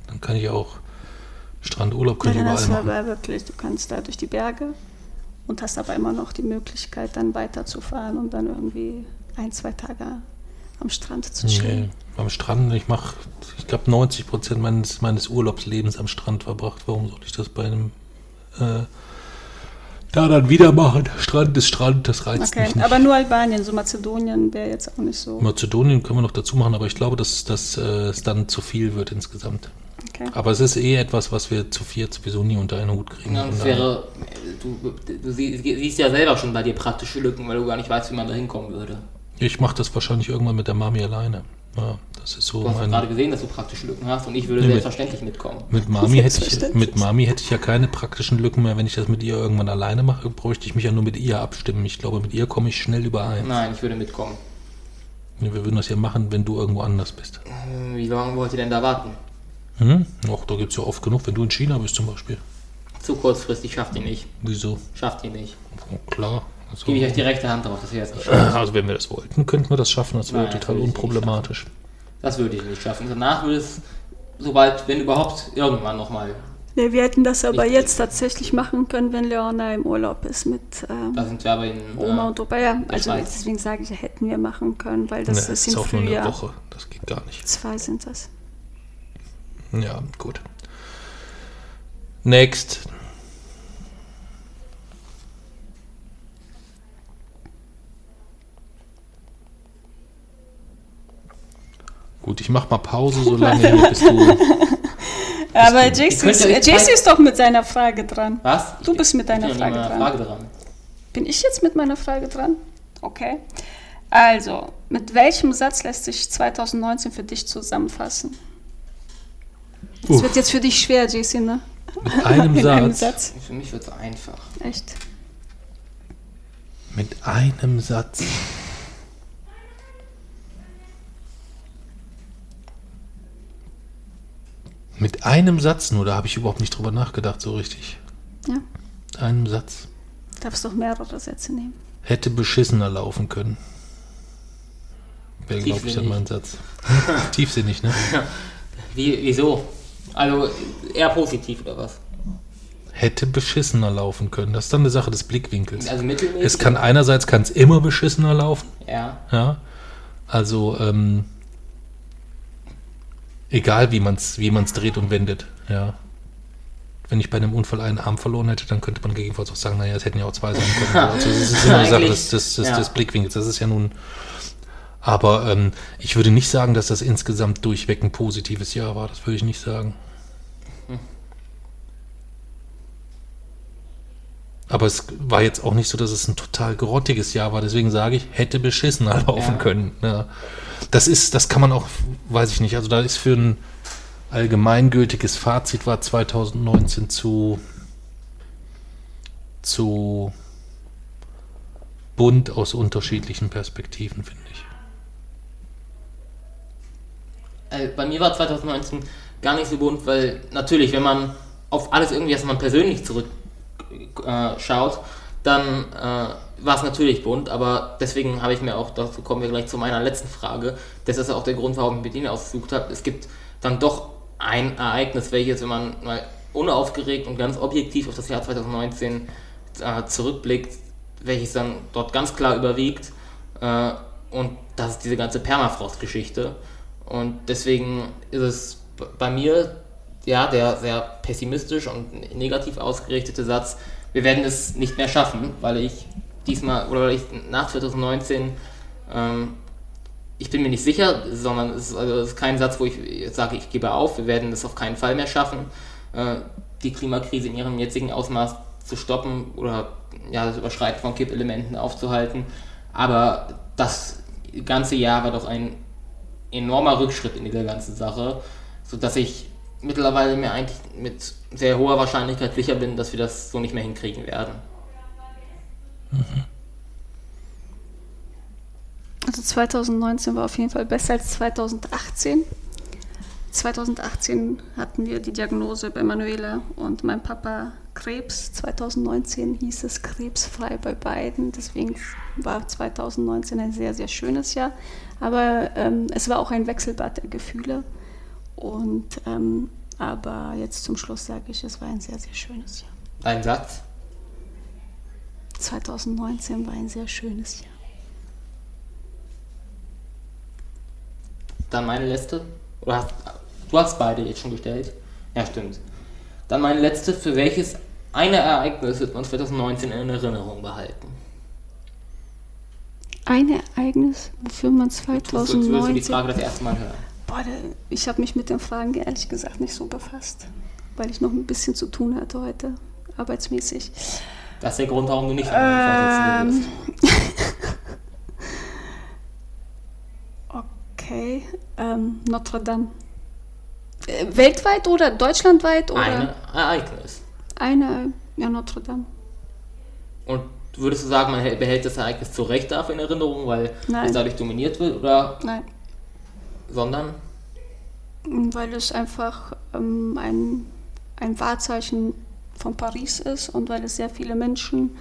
dann kann ich auch Strandurlaub dann hast überall du machen. aber wirklich, du kannst da durch die Berge und hast aber immer noch die Möglichkeit, dann weiterzufahren und dann irgendwie ein, zwei Tage am Strand zu Nee, chillen. am Strand, ich mache, ich glaube 90 Prozent meines, meines Urlaubslebens am Strand verbracht. Warum soll ich das bei einem äh, da dann wieder machen? Strand ist Strand, das reizt Okay, mich nicht. aber nur Albanien, so Mazedonien wäre jetzt auch nicht so. Mazedonien können wir noch dazu machen, aber ich glaube, dass, dass äh, es dann zu viel wird insgesamt. Okay. Aber es ist eh etwas, was wir zu viert sowieso nie unter einen Hut kriegen. Ja, das wäre, du, du sie- siehst ja selber schon bei dir praktische Lücken, weil du gar nicht weißt, wie man da hinkommen würde. ich mache das wahrscheinlich irgendwann mit der Mami alleine. Ja, das ist so Du hast mein. gerade gesehen, dass du praktische Lücken hast und ich würde Nee, mit- selbstverständlich mitkommen. Mit Mami, hätte ich, mit Mami hätte ich ja keine praktischen Lücken mehr. Wenn ich das mit ihr irgendwann alleine mache, bräuchte ich mich ja nur mit ihr abstimmen. Ich glaube, mit ihr komme ich schnell überein. Nein, ich würde mitkommen. Ja, wir würden das ja machen, wenn du irgendwo anders bist. Hm, Wie lange wollt ihr denn da warten? Hm? Ach, da gibt es ja oft genug, wenn du in China bist zum Beispiel. Zu kurzfristig schafft ihr nicht. Wieso? Schafft ihr nicht. Oh, klar. Also, Gebe ich euch die rechte Hand drauf, dass ihr das nicht schafft. also wenn wir das wollten, könnten wir das schaffen. Das wäre Nein, das total nicht unproblematisch. Das würde ich nicht schaffen. Danach würde es, sobald, wenn überhaupt, irgendwann nochmal. Nee, wir hätten das aber Nicht jetzt richtig. tatsächlich machen können, wenn Leona im Urlaub ist mit ähm, Da sind wir aber in. Oma äh, und Opa. Ja, also deswegen sage ich, hätten wir machen können, weil das Nee, ist ist im auch nur eine Frühjahr. Woche. Das geht gar nicht. Zwei sind das. Ja, gut. Next. Gut, ich mach mal Pause, solange hier bist du. Aber. JC ist, doch mit seiner Frage dran. Was? Du bist mit deiner ich bin ja Frage dran. mit meiner Frage dran. Bin ich jetzt mit meiner Frage dran? Okay. Also, mit welchem Satz lässt sich 2019 für dich zusammenfassen? Das Uff. wird jetzt für dich schwer, JC, ne? Mit einem In einem Satz. Satz. Für mich wird es einfach. Echt. Mit einem Satz. Mit einem Satz nur, da habe ich überhaupt nicht drüber nachgedacht, so richtig. Ja. Mit einem Satz. Darfst doch mehrere Sätze nehmen. Hätte beschissener laufen können. Wäre, glaube ich, dann mein Satz. Tiefsinnig, ne? Wie, wieso? Also eher positiv oder was? Hätte beschissener laufen können. Das ist dann eine Sache des Blickwinkels. Also mittelmäßig? Es kann einerseits kann es immer beschissener laufen, Ja. ja. Also ähm, egal wie man es wie man's dreht und wendet, ja. Wenn ich bei einem Unfall einen Arm verloren hätte, dann könnte man gegebenenfalls auch sagen, naja, es hätten ja auch zwei sein können. Also das ist immer eine Sache des, des, des, ja. des Blickwinkels. Das ist ja nun. Aber ähm, ich würde nicht sagen, dass das insgesamt durchweg ein positives Jahr war. Das würde ich nicht sagen. Aber es war jetzt auch nicht so, dass es ein total grottiges Jahr war. Deswegen sage ich, hätte beschissener laufen Ja. können. Ja. Das ist, das kann man auch, weiß ich nicht. Also da ist für ein allgemeingültiges Fazit war 2019 zu zu bunt aus unterschiedlichen Perspektiven, finde ich. Äh, bei mir war 2019 gar nicht so bunt, weil natürlich, wenn man auf alles irgendwie erstmal persönlich zurückschaut, äh, dann äh, war es natürlich bunt, aber deswegen habe ich mir auch, dazu kommen wir gleich zu meiner letzten Frage, das ist auch der Grund, warum ich mit Ihnen ausgesucht habe. Es gibt dann doch ein Ereignis, welches, wenn man mal unaufgeregt und ganz objektiv auf das Jahr 2019 äh, zurückblickt, welches dann dort ganz klar überwiegt. Äh, und das ist diese ganze Permafrost-Geschichte. Und deswegen ist es bei mir ja der sehr pessimistisch und negativ ausgerichtete Satz, wir werden es nicht mehr schaffen, weil ich diesmal oder weil ich nach 2019 ähm, ich bin mir nicht sicher, sondern es ist, also es ist kein Satz, wo ich sage, ich gebe auf, wir werden es auf keinen Fall mehr schaffen, äh, die Klimakrise in ihrem jetzigen Ausmaß zu stoppen oder ja, das Überschreiten von Kippelementen aufzuhalten. Aber das ganze Jahr war doch ein enormer Rückschritt in dieser ganzen Sache, sodass ich mittlerweile mir eigentlich mit sehr hoher Wahrscheinlichkeit sicher bin, dass wir das so nicht mehr hinkriegen werden. Also 2019 war auf jeden Fall besser als 2018. 2018 hatten wir die Diagnose bei Manuela und mein Papa Krebs. 2019 hieß es krebsfrei bei beiden. Deswegen war 2019 ein sehr, sehr schönes Jahr. Aber ähm, es war auch ein Wechselbad der Gefühle. Und, ähm, aber jetzt zum Schluss sage ich, es war ein sehr, sehr schönes Jahr. Ein Satz? 2019 war ein sehr schönes Jahr. Dann meine letzte. Oder hast, du hast beide jetzt schon gestellt. Ja, stimmt. Dann meine letzte. Für welches eine Ereignis wird man 2019 in Erinnerung behalten? Ein Ereignis, wofür man Jetzt würdest du die 2019 Frage das erste Mal hören. Boah, ich habe mich mit den Fragen ehrlich gesagt nicht so befasst, weil ich noch ein bisschen zu tun hatte heute, arbeitsmäßig. Das ist der Grund, warum du nicht Ähm, okay, ähm, Notre Dame. Äh, weltweit oder deutschlandweit oder Ein Ereignis. eine, ja Notre Dame. Und würdest du sagen, man behält das Ereignis zu Recht dafür in Erinnerung, weil Nein. es dadurch dominiert wird? Oder Nein, sondern? weil es einfach ähm, ein, ein Wahrzeichen von Paris ist und weil es sehr viele Menschen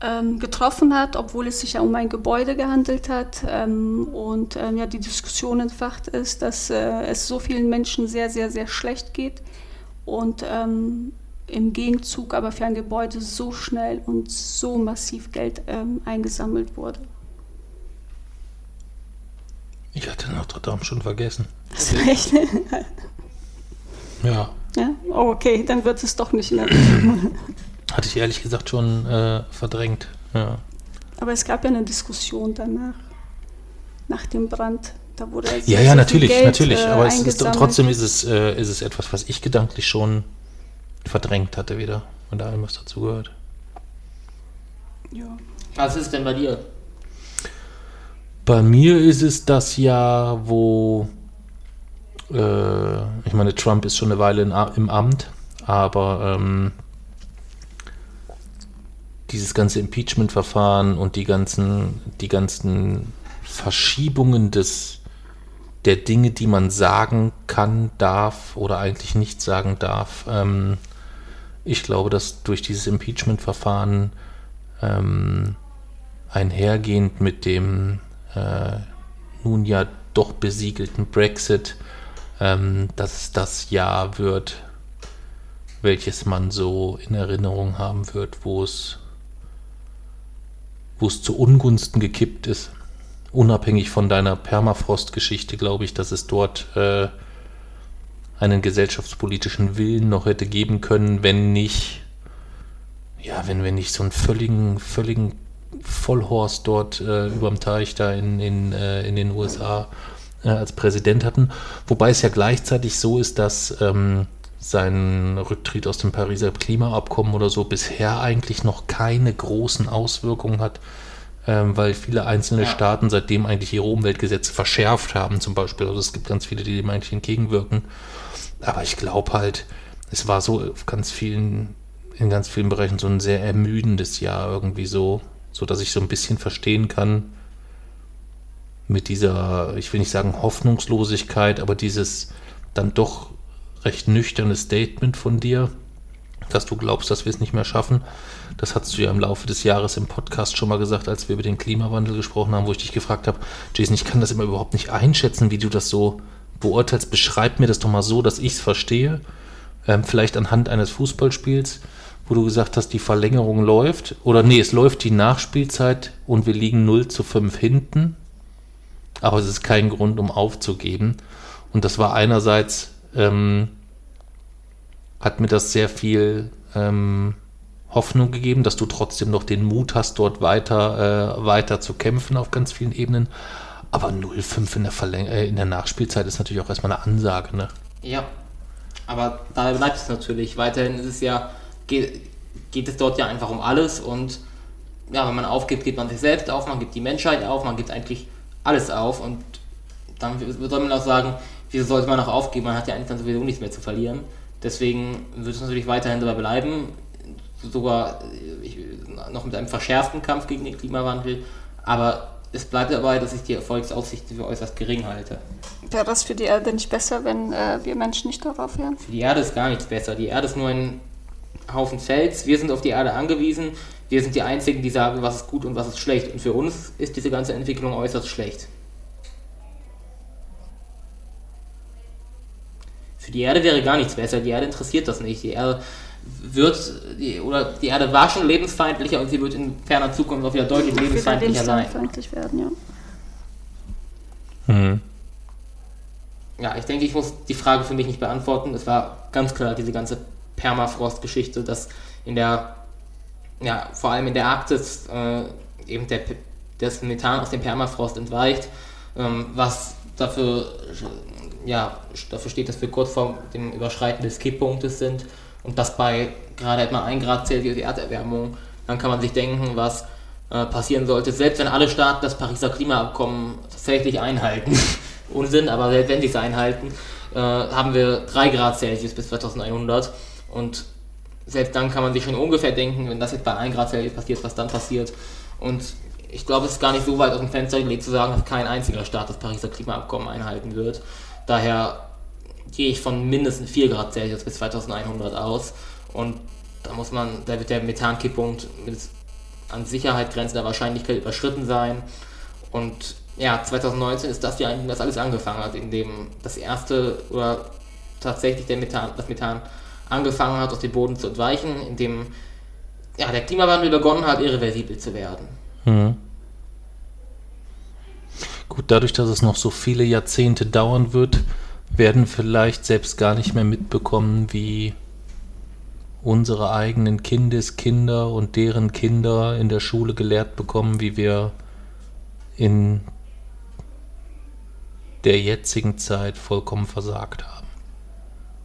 ähm, getroffen hat, obwohl es sich ja um ein Gebäude gehandelt hat ähm, und ähm, ja die Diskussion entfacht ist, dass äh, es so vielen Menschen sehr, sehr, sehr schlecht geht und ähm, im Gegenzug aber für ein Gebäude so schnell und so massiv Geld ähm, eingesammelt wurde. Ich hatte Notre Dame schon vergessen. Das ist echt. Ja. ja? Oh, okay, dann wird es doch nicht mehr. Hatte ich ehrlich gesagt schon äh, verdrängt. Ja. Aber es gab ja eine Diskussion danach, nach dem Brand. Da wurde Ja, ja, natürlich, Geld, natürlich. äh, Aber es ist, trotzdem ist es, äh, ist es etwas, was ich gedanklich schon verdrängt hatte wieder. Und da was dazu gehört. Ja. Was ist denn bei dir? Bei mir ist es das Jahr, wo äh, ich meine, Trump ist schon eine Weile in, im Amt, aber ähm, dieses ganze Impeachment-Verfahren und die ganzen, die ganzen Verschiebungen des, der Dinge, die man sagen kann, darf oder eigentlich nicht sagen darf, ähm, ich glaube, dass durch dieses Impeachment-Verfahren ähm, einhergehend mit dem äh, nun ja doch besiegelten Brexit, ähm, dass das Jahr wird, welches man so in Erinnerung haben wird, wo es, wo es zu Ungunsten gekippt ist. Unabhängig von deiner Permafrost-Geschichte glaube ich, dass es dort äh, einen gesellschaftspolitischen Willen noch hätte geben können, wenn nicht, ja, wenn wir nicht so einen völligen, völligen Vollhorst dort äh, überm Teich da in, in, äh, in den USA äh, als Präsident hatten. Wobei es ja gleichzeitig so ist, dass ähm, sein Rücktritt aus dem Pariser Klimaabkommen oder so bisher eigentlich noch keine großen Auswirkungen hat, ähm, weil viele einzelne Ja. Staaten seitdem eigentlich ihre Umweltgesetze verschärft haben, zum Beispiel. Also es gibt ganz viele, die dem eigentlich entgegenwirken. Aber ich glaube halt, es war so ganz vielen, in ganz vielen Bereichen so ein sehr ermüdendes Jahr irgendwie so, so dass ich so ein bisschen verstehen kann mit dieser, ich will nicht sagen Hoffnungslosigkeit, aber dieses dann doch recht nüchterne Statement von dir, dass du glaubst, dass wir es nicht mehr schaffen. Das hast du ja im Laufe des Jahres im Podcast schon mal gesagt, als wir über den Klimawandel gesprochen haben, wo ich dich gefragt habe, Jason, ich kann das immer überhaupt nicht einschätzen, wie du das so beurteilst. Beschreib mir das doch mal so, dass ich es verstehe. Ähm, vielleicht anhand eines Fußballspiels, wo du gesagt hast, die Verlängerung läuft. Oder nee, es läuft die Nachspielzeit und wir liegen 0 zu 5 hinten. Aber es ist kein Grund, um aufzugeben. Und das war einerseits, ähm, hat mir das sehr viel ähm, Hoffnung gegeben, dass du trotzdem noch den Mut hast, dort weiter, äh, weiter zu kämpfen auf ganz vielen Ebenen. Aber 0-5 in, der Verläng äh, in der Nachspielzeit ist natürlich auch erstmal eine Ansage, ne? Ja, aber dabei bleibt es natürlich. Weiterhin ist es ja, geht, geht es dort ja einfach um alles und ja, wenn man aufgibt, gibt man sich selbst auf, man gibt die Menschheit auf, man gibt eigentlich alles auf und dann soll man auch sagen, wieso sollte man noch aufgeben? Man hat ja eigentlich dann sowieso nichts mehr zu verlieren. Deswegen wird es natürlich weiterhin dabei bleiben, sogar äh, ich, noch mit einem verschärften Kampf gegen den Klimawandel, aber es bleibt dabei, dass ich die Erfolgsaussichten für äußerst gering halte. Wäre das für die Erde nicht besser, wenn äh, wir Menschen nicht darauf hören? Für die Erde ist gar nichts besser. Die Erde ist nur ein Haufen Fels. Wir sind auf die Erde angewiesen. Wir sind die Einzigen, die sagen, was ist gut und was ist schlecht. Und für uns ist diese ganze Entwicklung äußerst schlecht. Für die Erde wäre gar nichts besser. Die Erde interessiert das nicht. Die Erde wird, die, oder die Erde war schon lebensfeindlicher und sie wird in ferner Zukunft auch wieder deutlich Wieder lebensfeindlicher sein. lebensfeindlich werden, ja. Hm. Ja, ich denke, ich muss die Frage für mich nicht beantworten. Es war ganz klar diese ganze Permafrost-Geschichte, dass in der, ja, vor allem in der Arktis äh, eben der, das Methan aus dem Permafrost entweicht, ähm, was dafür, ja, dafür steht, dass wir kurz vor dem Überschreiten des Kipppunktes sind und das bei gerade etwa 1 Grad Celsius Erderwärmung, dann kann man sich denken, was äh, passieren sollte, selbst wenn alle Staaten das Pariser Klimaabkommen tatsächlich einhalten. Unsinn, aber selbst wenn sie es einhalten, äh, haben wir 3 Grad Celsius bis 2100 und selbst dann kann man sich schon ungefähr denken, wenn das jetzt bei 1 Grad Celsius passiert, was dann passiert. Und ich glaube, es ist gar nicht so weit aus dem Fenster gelegt zu sagen, dass kein einziger Staat das Pariser Klimaabkommen einhalten wird. Daher gehe ich von mindestens 4 Grad Celsius bis 2100 aus. Und da muss man, da wird der Methankipppunkt mit an Sicherheit grenzender Wahrscheinlichkeit überschritten sein. Und ja, 2019 ist das in dem das alles angefangen hat, in dem das erste oder tatsächlich der Methan, das Methan angefangen hat, aus dem Boden zu entweichen, in dem ja, der Klimawandel begonnen hat, irreversibel zu werden. Mhm. Gut, dadurch, dass es noch so viele Jahrzehnte dauern wird, werden vielleicht selbst gar nicht mehr mitbekommen, wie unsere eigenen Kindeskinder und deren Kinder in der Schule gelehrt bekommen, wie wir in der jetzigen Zeit vollkommen versagt haben.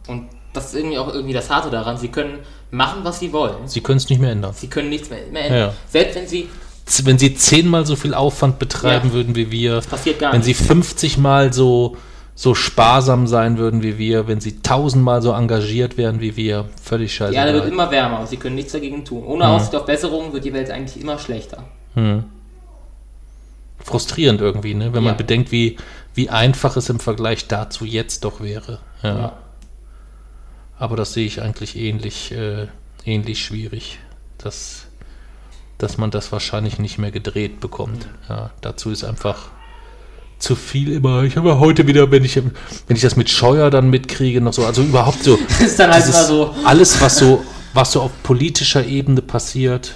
Und das ist irgendwie auch irgendwie das Harte daran. Sie können machen, was sie wollen. Sie können es nicht mehr ändern. Sie können nichts mehr, mehr ändern. Ja. Selbst wenn sie wenn sie zehnmal so viel Aufwand betreiben ja. würden wie wir, das passiert gar wenn nicht. sie 50 Mal so so sparsam sein würden wie wir, wenn sie tausendmal so engagiert wären wie wir, völlig scheiße. Ja, da wird immer wärmer und sie können nichts dagegen tun. Ohne hm. Aussicht auf Besserung wird die Welt eigentlich immer schlechter. Hm. Frustrierend irgendwie, ne? wenn ja. man bedenkt, wie, wie einfach es im Vergleich dazu jetzt doch wäre. Ja. ja. Aber das sehe ich eigentlich ähnlich, äh, ähnlich schwierig, dass, dass man das wahrscheinlich nicht mehr gedreht bekommt. Ja, dazu ist einfach zu viel immer. Ich habe heute wieder, wenn ich, wenn ich das mit Scheuer dann mitkriege, noch so, also überhaupt so. Ist dann halt immer so. Alles, was so, was so auf politischer Ebene passiert,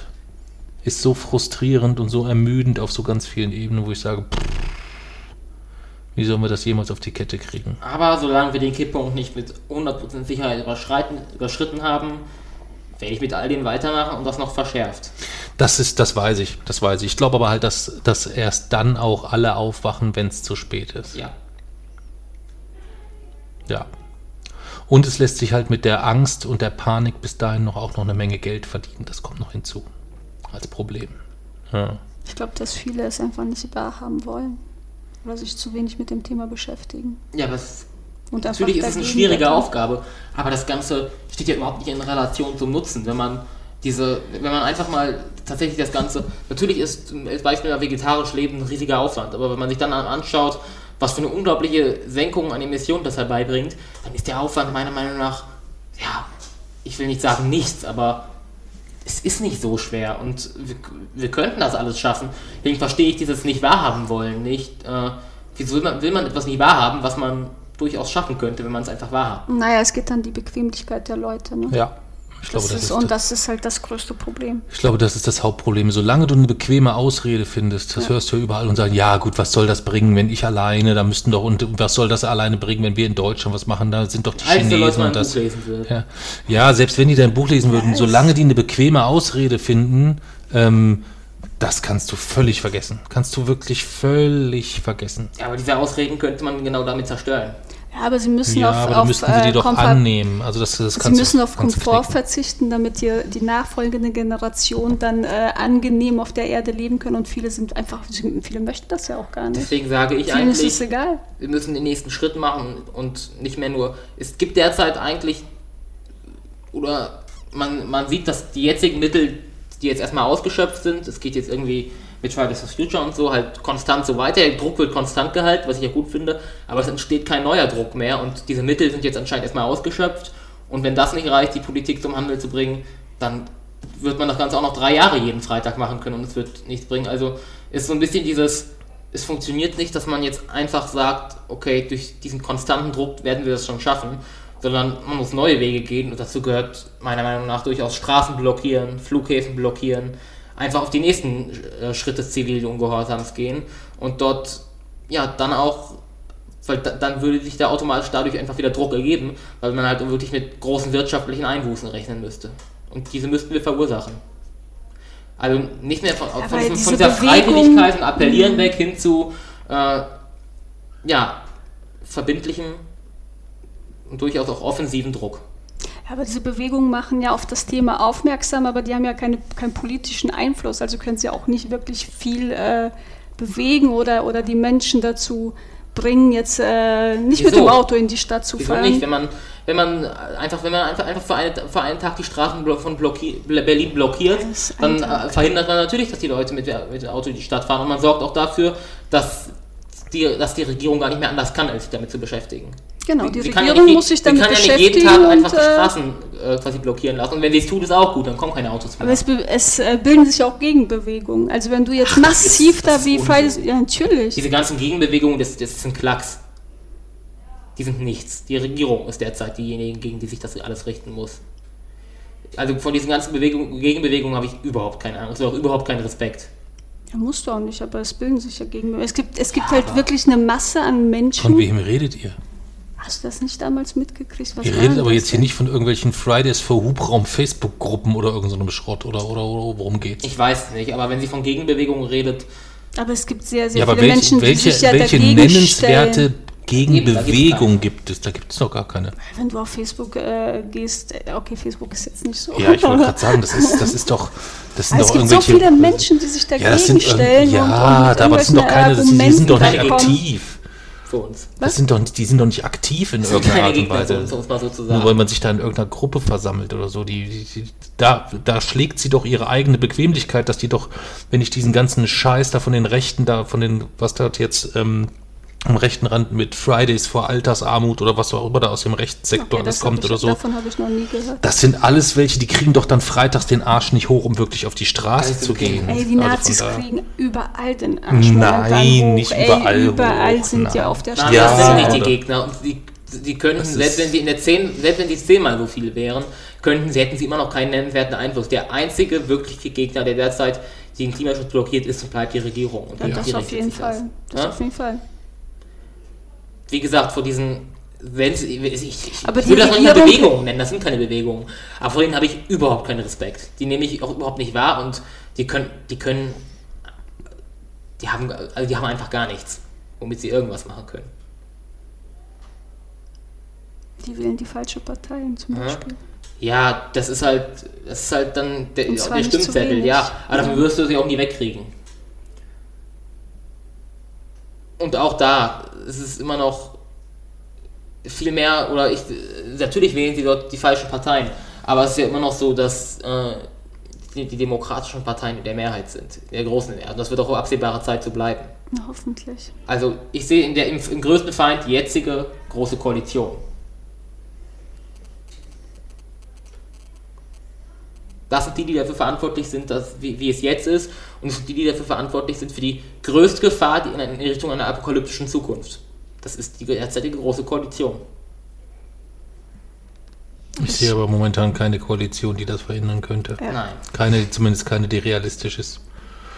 ist so frustrierend und so ermüdend auf so ganz vielen Ebenen, wo ich sage, pff, wie sollen wir das jemals auf die Kette kriegen? Aber solange wir den Kipppunkt nicht mit 100% Sicherheit überschritten haben, werde ich mit all dem weitermachen und das noch verschärft. Das ist, das weiß ich, das weiß ich. Ich glaube aber halt, dass, dass erst dann auch alle aufwachen, wenn es zu spät ist. Ja. Ja. Und es lässt sich halt mit der Angst und der Panik bis dahin noch auch noch eine Menge Geld verdienen. Das kommt noch hinzu. Als Problem. Ja. Ich glaube, dass viele es einfach nicht wahrhaben wollen. Oder sich zu wenig mit dem Thema beschäftigen. Ja, was und Natürlich ist es eine schwierige Aufgabe, aber das Ganze steht ja überhaupt nicht in Relation zum Nutzen, wenn man diese, wenn man einfach mal tatsächlich das Ganze, natürlich ist als Beispiel vegetarisch Leben ein riesiger Aufwand, aber wenn man sich dann anschaut, was für eine unglaubliche Senkung an Emissionen das herbeibringt, dann ist der Aufwand meiner Meinung nach, ja, ich will nicht sagen nichts, aber es ist nicht so schwer und wir, wir könnten das alles schaffen. Deswegen verstehe ich dieses nicht wahrhaben wollen nicht. Äh, wieso will man, will man etwas nicht wahrhaben, was man durchaus schaffen könnte, wenn man es einfach wahrhabt? Naja, es geht dann die Bequemlichkeit der Leute. Ne? Ja. Ich glaube, das, das ist, und das, das ist halt das größte Problem. Ich glaube, das ist das Hauptproblem. Solange du eine bequeme Ausrede findest, das ja. hörst du ja überall und sagst, ja gut, was soll das bringen, wenn ich alleine, da müssten doch, und was soll das alleine bringen, wenn wir in Deutschland was machen, da sind doch die Chinesen Leute, und das. Ja. ja, selbst wenn die dein Buch lesen würden, ja, solange die eine bequeme Ausrede finden, ähm, das kannst du völlig vergessen. Kannst du wirklich völlig vergessen. Ja, aber diese Ausreden könnte man genau damit zerstören. Ja, aber sie müssen ja, auf, aber auf müssten sie die äh, doch annehmen. Also das, das sie müssen auf Komfort knicken. verzichten, damit die, die nachfolgende Generation dann äh, angenehm auf der Erde leben können. Und viele sind einfach, viele möchten das ja auch gar nicht. Deswegen sage ich Vielen eigentlich, ist es egal. wir müssen den nächsten Schritt machen und nicht mehr nur. Es gibt derzeit eigentlich oder man, man sieht, dass die jetzigen Mittel, die jetzt erstmal ausgeschöpft sind, es geht jetzt irgendwie mit Fridays for Future und so halt konstant so weiter. Der Druck wird konstant gehalten, was ich ja gut finde, aber es entsteht kein neuer Druck mehr und diese Mittel sind jetzt anscheinend erstmal ausgeschöpft. Und wenn das nicht reicht, die Politik zum Handel zu bringen, dann wird man das Ganze auch noch drei Jahre jeden Freitag machen können und es wird nichts bringen. Also ist so ein bisschen dieses, es funktioniert nicht, dass man jetzt einfach sagt, okay, durch diesen konstanten Druck werden wir das schon schaffen, sondern man muss neue Wege gehen und dazu gehört meiner Meinung nach durchaus Straßen blockieren, Flughäfen blockieren, einfach auf die nächsten äh, Schritte des zivilen Ungehorsams gehen und dort ja dann auch, weil da, dann würde sich da automatisch dadurch einfach wieder Druck ergeben, weil man halt wirklich mit großen wirtschaftlichen Einbußen rechnen müsste. Und diese müssten wir verursachen. Also nicht mehr von, von, von, von dieser Freiwilligkeit und Appellieren weg hin zu äh, ja, verbindlichem und durchaus auch offensiven Druck. Aber diese Bewegungen machen ja auf das Thema aufmerksam, aber die haben ja keine, keinen politischen Einfluss, also können sie auch nicht wirklich viel äh, bewegen oder, oder die Menschen dazu bringen, jetzt äh, nicht Wieso? mit dem Auto in die Stadt zu Wieso fahren. nicht, wenn man, wenn man einfach, wenn man einfach, einfach für, eine, für einen Tag die Straßen von Blocki Berlin blockiert, dann Tag. äh, verhindert man natürlich, dass die Leute mit, mit dem Auto in die Stadt fahren und man sorgt auch dafür, dass die, dass die Regierung gar nicht mehr anders kann, als sich damit zu beschäftigen. Genau, die Sie ja Regierung nicht- muss sich sie damit kann ja nicht beschäftigen. jeden Tag einfach die äh, Straßen äh, quasi blockieren lassen. Und wenn sie es tut, ist auch gut, dann kommen keine Autos aber mehr. es, be- es äh, bilden sich auch Gegenbewegungen. Also wenn du jetzt Ach, massiv ist- da wie. Fridays, ja natürlich. Diese ganzen Gegenbewegungen, das, das sind Klacks. Die sind nichts. Die Regierung ist derzeit diejenige, gegen die sich das alles richten muss. Also von diesen ganzen Bewegungen, Gegenbewegungen habe ich überhaupt keine Angst, auch überhaupt keinen Respekt. Ja, musst du auch nicht, aber es bilden sich ja Gegenbewegungen. Es gibt, es gibt halt wirklich eine Masse an Von Menschen. wem redet ihr? Hast du das nicht damals mitgekriegt? Was Ihr redet denn aber jetzt hier denn? nicht von irgendwelchen Fridays for Hubraum Facebook-Gruppen oder irgendeinem Schrott oder, oder, oder worum geht's? Ich weiß nicht, aber wenn sie von Gegenbewegungen redet, Aber es gibt sehr, sehr Ja, viele welche, Menschen, die welche, sich ja welche dagegen nennenswerte stellen. Gegenbewegung gibt es? Da gibt es noch gar keine. Wenn du auf Facebook äh, gehst, äh, okay, Facebook ist jetzt nicht so. Ja, ich wollte gerade sagen, das ist, das ist doch, das sind es doch gibt so viele Menschen, die sich dagegen ja, das sind stellen. irgend- und, und ja, aber das sind doch keine, die, die sind doch nicht aktiv. Für uns. Das sind doch, die sind doch nicht aktiv in Das sind irgendeiner keine Art und Weise. uns mal so zu Nur weil man sich da in irgendeiner Gruppe versammelt oder so, die, die, die, da, da schlägt sie doch ihre eigene Bequemlichkeit, dass die doch, wenn ich diesen ganzen Scheiß da von den Rechten, da von den, was da jetzt ähm, am rechten Rand mit Fridays vor Altersarmut oder was auch immer da aus dem rechten Sektor Okay, alles das kommt ich, oder so. Davon habe ich noch nie gehört. Das sind alles welche, die kriegen doch dann freitags den Arsch nicht hoch, um wirklich auf die Straße zu gehen. Ey, die Also Nazis daher- kriegen überall den Arsch. Nein, nicht Ey, überall Überall hoch, sind ja auf der Nein, Ja, das sind nicht Straße. die Gegner. Die, die könnten, Das selbst wenn die in der zehn, selbst wenn die zehnmal so viele wären, könnten sie, hätten sie immer noch keinen nennenswerten Einfluss. Der einzige wirkliche Gegner, der derzeit den Klimaschutz blockiert, ist und bleibt die Regierung. Und Ja, die das richtet auf jeden Fall. Das Ja? auf jeden Fall. Wie gesagt, vor diesen, wenn sie, ich, ich, Aber will das noch nicht mal Bewegungen nennen, das sind keine Bewegungen. Aber vor denen habe ich überhaupt keinen Respekt. Die nehme ich auch überhaupt nicht wahr und die können, die können, die haben, also die haben einfach gar nichts, womit sie irgendwas machen können. Die wählen die falsche Parteien zum. Beispiel. Ja, das ist halt, das ist halt dann der, der Stimmzettel, ja. Aber dafür Ja. wirst du sie auch nie wegkriegen. Und auch da ist es immer noch viel mehr, oder ich, natürlich wählen sie dort die falschen Parteien, aber es ist ja immer noch so, dass äh, die, die demokratischen Parteien in der Mehrheit sind, in der großen Mehrheit. Und das wird auch absehbare Zeit so bleiben. Na, hoffentlich. Also ich sehe in der, im, im größten Feind die jetzige große Koalition. Das sind die, die dafür verantwortlich sind, dass, wie, wie es jetzt ist. Und es sind die, die dafür verantwortlich sind für die größte Gefahr die in, in Richtung einer apokalyptischen Zukunft. Das ist die derzeitige große Koalition. Ich sehe aber momentan keine Koalition, die das verhindern könnte. Ja. Nein. Keine, zumindest keine, die realistisch ist.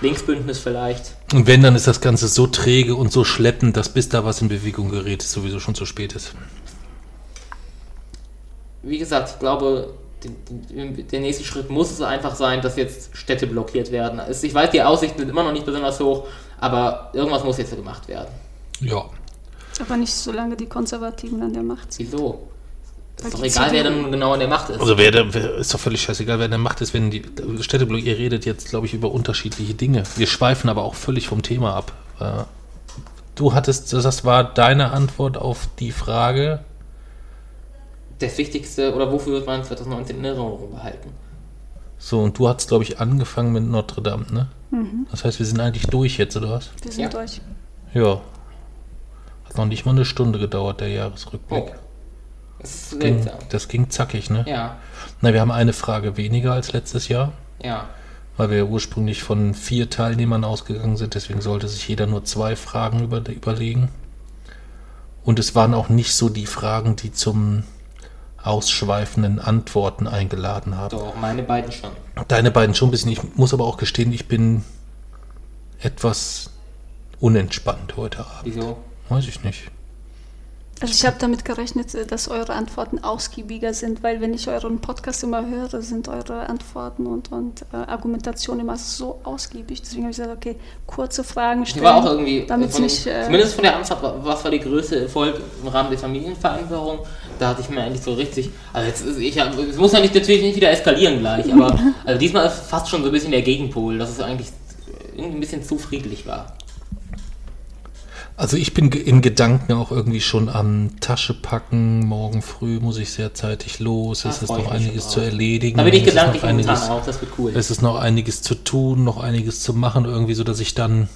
Linksbündnis vielleicht. Und wenn, dann ist das Ganze so träge und so schleppend, dass bis da was in Bewegung gerät, es sowieso schon zu spät ist. Wie gesagt, ich glaube, der nächste Schritt muss es einfach sein, dass jetzt Städte blockiert werden. Ich weiß, die Aussichten sind immer noch nicht besonders hoch, aber irgendwas muss jetzt gemacht werden. Ja. Aber nicht solange die Konservativen an der Macht sind. Wieso? Weil ist doch egal, wer dann genau an der Macht ist. Also wer, der, wer ist doch völlig scheißegal, wer der Macht ist, wenn die Städteblock, ihr redet jetzt, glaube ich, über unterschiedliche Dinge. Wir schweifen aber auch völlig vom Thema ab. Äh, Du hattest, das war deine Antwort auf die Frage. Das Wichtigste, oder wofür wird man 2019 in Erinnerung behalten? So, und du hast, glaube ich, angefangen mit Notre Dame, ne? Das heißt, wir sind eigentlich durch jetzt, oder was? Wir sind Ja. durch. Ja. Hat noch nicht mal eine Stunde gedauert, der Jahresrückblick. Oh. Das ist Ging, das ging zackig, ne? Ja, Na, wir haben eine Frage weniger als letztes Jahr, ja. weil wir ja ursprünglich von vier Teilnehmern ausgegangen sind. Deswegen sollte sich jeder nur zwei Fragen über, überlegen. Und es waren auch nicht so die Fragen, die zum ausschweifenden Antworten eingeladen haben. Doch, meine beiden schon. Deine beiden schon ein bisschen. Ich muss aber auch gestehen, ich bin etwas unentspannt heute Abend. Wieso? Weiß ich nicht. Also ich habe damit gerechnet, äh, dass eure Antworten ausgiebiger sind, weil wenn ich euren Podcast immer höre, sind eure Antworten und, und äh, Argumentationen immer so ausgiebig. Deswegen habe ich gesagt, okay, kurze Fragen Die stellen. war auch irgendwie, damit von, nicht, äh, zumindest von der Amtszeit, was war die größte Erfolg im Rahmen der Familienvereinbarung? Da hatte ich mir eigentlich so richtig, also jetzt ist, ich, es muss ja nicht, natürlich nicht wieder eskalieren gleich, aber also diesmal ist fast schon so ein bisschen der Gegenpol, dass es eigentlich irgendwie ein bisschen zu friedlich war. Also ich bin in Gedanken auch irgendwie schon am Tasche packen. Morgen früh muss ich sehr zeitig los. Da Es ist noch einiges zu erledigen. Da bin ich gedanklich einiges, auch, das wird cool. es ist noch einiges zu tun, noch einiges zu machen, irgendwie so, dass ich dann,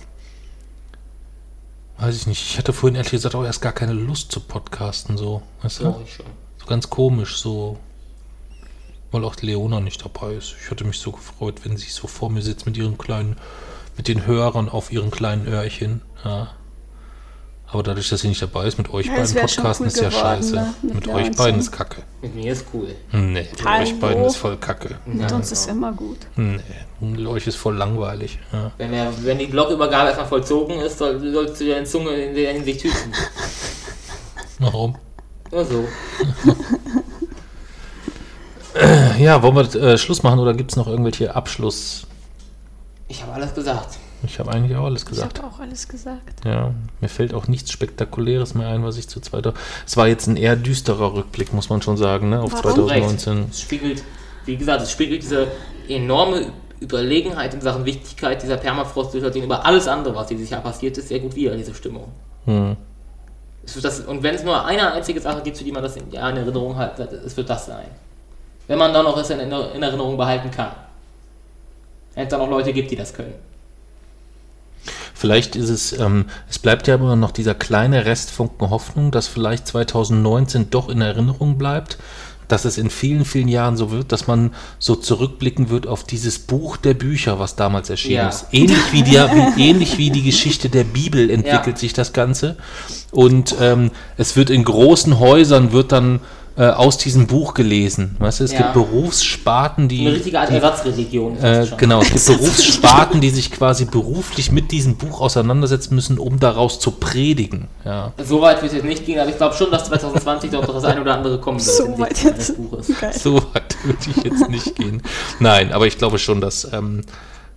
weiß ich nicht, ich hatte vorhin ehrlich gesagt auch erst gar keine Lust zu podcasten, so, weißt du? Ich schon. So ganz komisch, so, weil auch Leona nicht dabei ist. Ich hatte mich so gefreut, wenn sie so vor mir sitzt mit ihren kleinen, mit den Hörern auf ihren kleinen Öhrchen, ja. Aber dadurch, dass sie nicht dabei ist, mit euch Ja, beiden Podcasten cool ist ja geworden, scheiße. ne? Mit, Mit euch beiden ist kacke. Mit mir ist cool. Nee, mit Hallo. euch beiden ist voll kacke. Mit uns ist immer gut. Nee, mit euch ist voll langweilig. Ja. Wenn, der, wenn die Blockübergabe erstmal vollzogen ist, soll, sollst du deine Zunge in der Hinsicht hüten. Warum? Nur so. Ja, wollen wir äh, Schluss machen oder gibt es noch irgendwelche Abschluss? Ich habe alles gesagt. Ich habe eigentlich auch alles Ich gesagt. habe auch alles gesagt. Ja, mir fällt auch nichts Spektakuläres mehr ein, was ich zu zweiter. Es war jetzt ein eher düsterer Rückblick, muss man schon sagen, ne, auf Warum? 2019. Es spiegelt, wie gesagt, es spiegelt diese enorme Überlegenheit in Sachen Wichtigkeit dieser Permafrost-Situation über alles andere, was dieses Jahr passiert ist, sehr gut wieder, diese Stimmung. Hm. Es wird das, und wenn es nur eine einzige Sache gibt, für die man das in, ja, in Erinnerung hat, es wird das sein. Wenn man dann noch es in, in Erinnerung behalten kann. Wenn es dann noch Leute gibt, die das können. Vielleicht ist es, ähm, es bleibt ja immer noch dieser kleine Restfunken Hoffnung, dass vielleicht 2019 doch in Erinnerung bleibt, dass es in vielen, vielen Jahren so wird, dass man so zurückblicken wird auf dieses Buch der Bücher, was damals erschienen Ja. ist. Ähnlich wie, die, wie, ähnlich wie die Geschichte der Bibel entwickelt Ja. sich das Ganze. Und ähm, es wird in großen Häusern, wird dann äh, aus diesem Buch gelesen. Weißt du, es Ja. gibt Berufssparten, die... Eine richtige Art Ersatzreligion. äh, schon. genau, es gibt Berufssparten, die sich quasi beruflich mit diesem Buch auseinandersetzen müssen, um daraus zu predigen. Ja. So weit wird es jetzt nicht gehen, aber ich glaube schon, dass 2020 dort noch das eine oder andere kommen wird. So weit jetzt. So weit würde ich jetzt nicht gehen. Nein, aber ich glaube schon, dass ähm,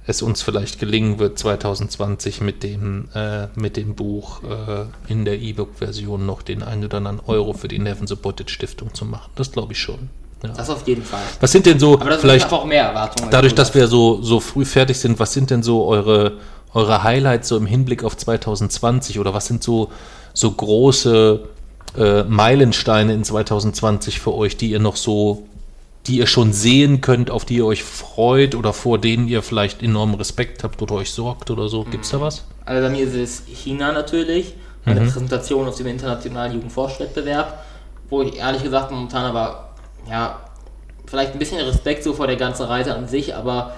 es uns vielleicht gelingen wird, 2020 mit dem, äh, mit dem Buch äh, in der E-Book-Version noch den einen oder anderen Euro für die Neven Supported Stiftung zu machen. Das glaube ich schon. Ja. Das auf jeden Fall. Was sind denn so, vielleicht auch mehr Erwartungen. dadurch, dass wir so, so früh fertig sind, was sind denn so eure, eure Highlights so im Hinblick auf 2020 oder was sind so, so große äh, Meilensteine in 2020 für euch, die ihr noch so, die ihr schon sehen könnt, auf die ihr euch freut oder vor denen ihr vielleicht enormen Respekt habt oder euch sorgt oder so? Gibt's da was? Also bei mir ist es China natürlich, meine Präsentation auf dem internationalen Jugendforschwettbewerb, wo ich ehrlich gesagt momentan aber, ja, vielleicht ein bisschen Respekt so vor der ganzen Reise an sich, aber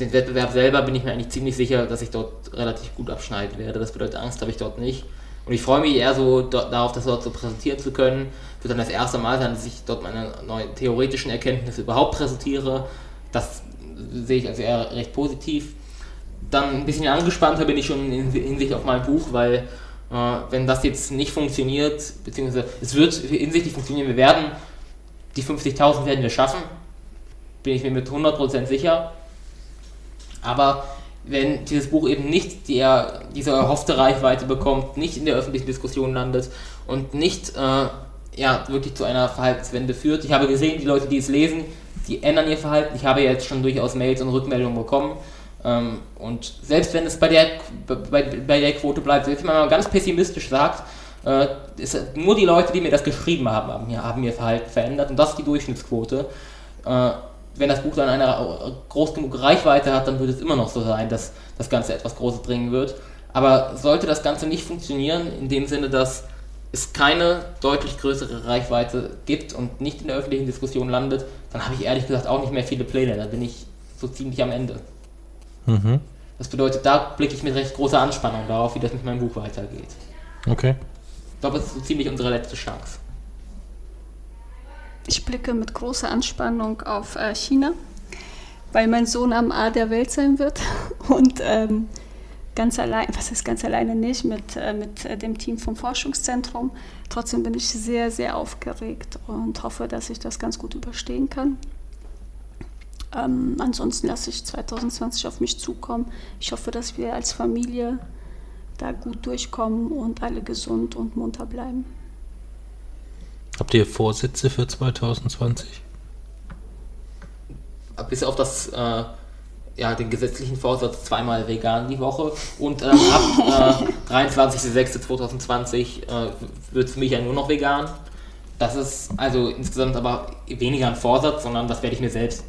den Wettbewerb selber bin ich mir eigentlich ziemlich sicher, dass ich dort relativ gut abschneiden werde. Das bedeutet, Angst habe ich dort nicht. Und ich freue mich eher so darauf, das dort so präsentieren zu können. Wird dann das erste Mal sein, dass ich dort meine neuen theoretischen Erkenntnisse überhaupt präsentiere. Das sehe ich also eher recht positiv dann ein bisschen angespannter bin ich schon in Hinsicht auf mein Buch, weil äh, wenn das jetzt nicht funktioniert, beziehungsweise es wird hinsichtlich funktionieren, wir werden die 50.000 werden wir schaffen, bin ich mir mit 100% sicher. Aber wenn dieses Buch eben nicht die, diese erhoffte Reichweite bekommt, nicht in der öffentlichen Diskussion landet und nicht äh, ja, wirklich zu einer Verhaltenswende führt. Ich habe gesehen, die Leute, die es lesen, die ändern ihr Verhalten. Ich habe jetzt schon durchaus Mails und Rückmeldungen bekommen. Ähm, und selbst wenn es bei der, bei, bei der Quote bleibt, selbst wenn man mal ganz pessimistisch sagt, äh, ist, nur die Leute, die mir das geschrieben haben, haben, haben ihr Verhalten verändert und das ist die Durchschnittsquote. Äh, wenn das Buch dann eine groß genug Reichweite hat, dann wird es immer noch so sein, dass das Ganze etwas Großes bringen wird. Aber sollte das Ganze nicht funktionieren, in dem Sinne, dass es keine deutlich größere Reichweite gibt und nicht in der öffentlichen Diskussion landet, dann habe ich ehrlich gesagt auch nicht mehr viele Pläne. Da bin ich so ziemlich am Ende. Mhm. Das bedeutet, da blicke ich mit recht großer Anspannung darauf, wie das mit meinem Buch weitergeht. Okay. Ich glaube, das ist so ziemlich unsere letzte Chance. Ich blicke mit großer Anspannung auf äh, China, weil mein Sohn am A der Welt sein wird und ähm, ganz allein, was ist ganz alleine nicht, mit, äh, mit äh, dem Team vom Forschungszentrum. Trotzdem bin ich sehr, sehr aufgeregt und hoffe, dass ich das ganz gut überstehen kann. Ähm, ansonsten lasse ich 2020 auf mich zukommen. Ich hoffe, dass wir als Familie da gut durchkommen und alle gesund und munter bleiben. Habt ihr Vorsätze für 2020? Bis auf das äh, ja, den gesetzlichen Vorsatz zweimal vegan die Woche und ähm, ab äh, 23.06.2020 äh, wird es für mich ja nur noch vegan. Das ist also insgesamt aber weniger ein Vorsatz, sondern das werde ich mir selbst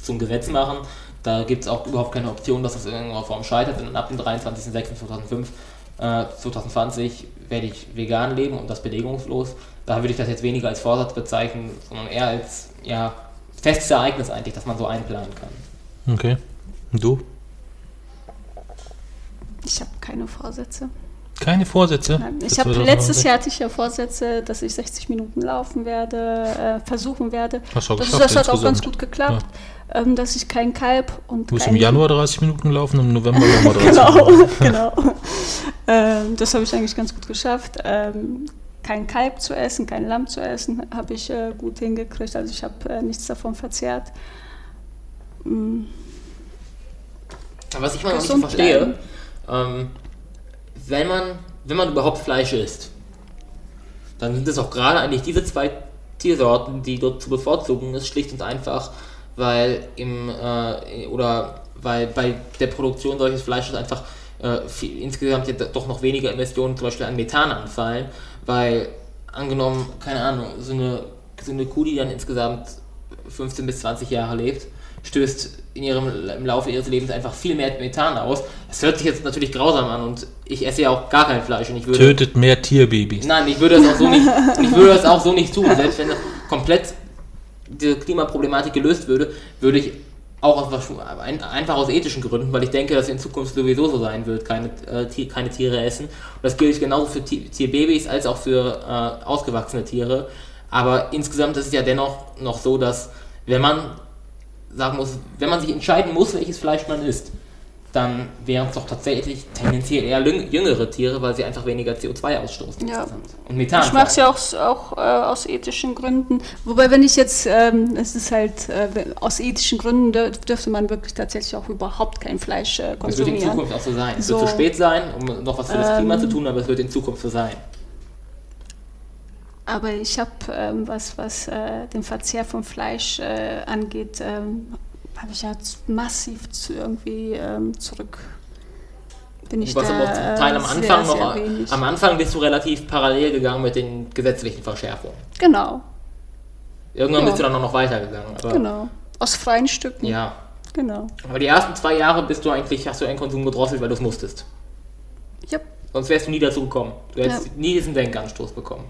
zum Gesetz machen. Da gibt es auch überhaupt keine Option, dass das in irgendeiner Form scheitert. Und ab dem 23.06.2005 äh, 2020 werde ich vegan leben und das bedingungslos. Da würde ich das jetzt weniger als Vorsatz bezeichnen, sondern eher als ja, festes Ereignis eigentlich, dass man so einplanen kann. Okay. Und du? Ich habe keine Vorsätze. Keine Vorsätze? Nein, ich habe 2019? letztes Jahr hatte ich ja Vorsätze, dass ich 60 Minuten laufen werde, äh, versuchen werde. Hast du auch das das hat auch ganz gut geklappt, ähm, dass ich kein Kalb und Du kein im Januar 30 Minuten gelaufen, im November nochmal 30 Minuten. genau, genau. ähm, das habe ich eigentlich ganz gut geschafft. Ähm, kein Kalb zu essen, kein Lamm zu essen, habe ich äh, gut hingekriegt. Also ich habe äh, nichts davon verzehrt. Mm, Aber was ich mal noch nicht verstehe, ähm, wenn, man, wenn man überhaupt Fleisch isst, dann sind es auch gerade eigentlich diese zwei Tiersorten, die dort zu bevorzugen ist, schlicht und einfach, weil im äh, oder weil bei der Produktion solches Fleisches einfach äh, viel, insgesamt ja doch noch weniger Emissionen zum Beispiel an Methan anfallen, weil angenommen, keine Ahnung, so eine, so eine Kuh, die dann insgesamt 15 bis 20 Jahre lebt, stößt in ihrem, im Laufe ihres Lebens einfach viel mehr Methan aus. Das hört sich jetzt natürlich grausam an und ich esse ja auch gar kein Fleisch und ich würde Tötet mehr Tierbabys. Nein, ich würde das auch so nicht, ich würde das auch so nicht tun. Selbst wenn komplett diese Klimaproblematik gelöst würde, würde ich auch aus, einfach aus ethischen Gründen, weil ich denke, dass in Zukunft sowieso so sein wird, keine, äh, keine Tiere essen. Und das gilt genauso für Ti- Tierbabys als auch für äh, ausgewachsene Tiere. Aber insgesamt ist es ja dennoch noch so, dass wenn man sagen muss, wenn man sich entscheiden muss, welches Fleisch man isst, dann wären es doch tatsächlich tendenziell eher jüngere Tiere, weil sie einfach weniger CO2 ausstoßen. Ja. Und Methan. Ich mache es ja auch, auch äh, aus ethischen Gründen. Wobei, wenn ich jetzt, ähm, es ist halt, äh, aus ethischen Gründen dür- dürfte man wirklich tatsächlich auch überhaupt kein Fleisch äh, Das wird in konsumieren. Zukunft auch so sein. Es So. wird zu spät sein, um noch was für das Klima Ähm. zu tun, aber es wird in Zukunft so sein. Aber ich habe, ähm, was, was äh, den Verzehr von Fleisch äh, angeht, ähm, habe ich ja massiv zu irgendwie ähm, zurück. Bin ich Du warst da, aber auch zum Teil am äh, Anfang sehr, noch. wenig. Am Anfang bist du relativ parallel gegangen mit den gesetzlichen Verschärfungen. Genau, Irgendwann Ja. bist du dann auch noch weitergegangen. Genau. Aus freien Stücken. Ja. Genau. Aber die ersten zwei Jahre bist du eigentlich, hast du einen Konsum gedrosselt, weil du es musstest. Ja, Sonst wärst du nie dazu gekommen. Du hättest Ja. nie diesen Denkanstoß bekommen.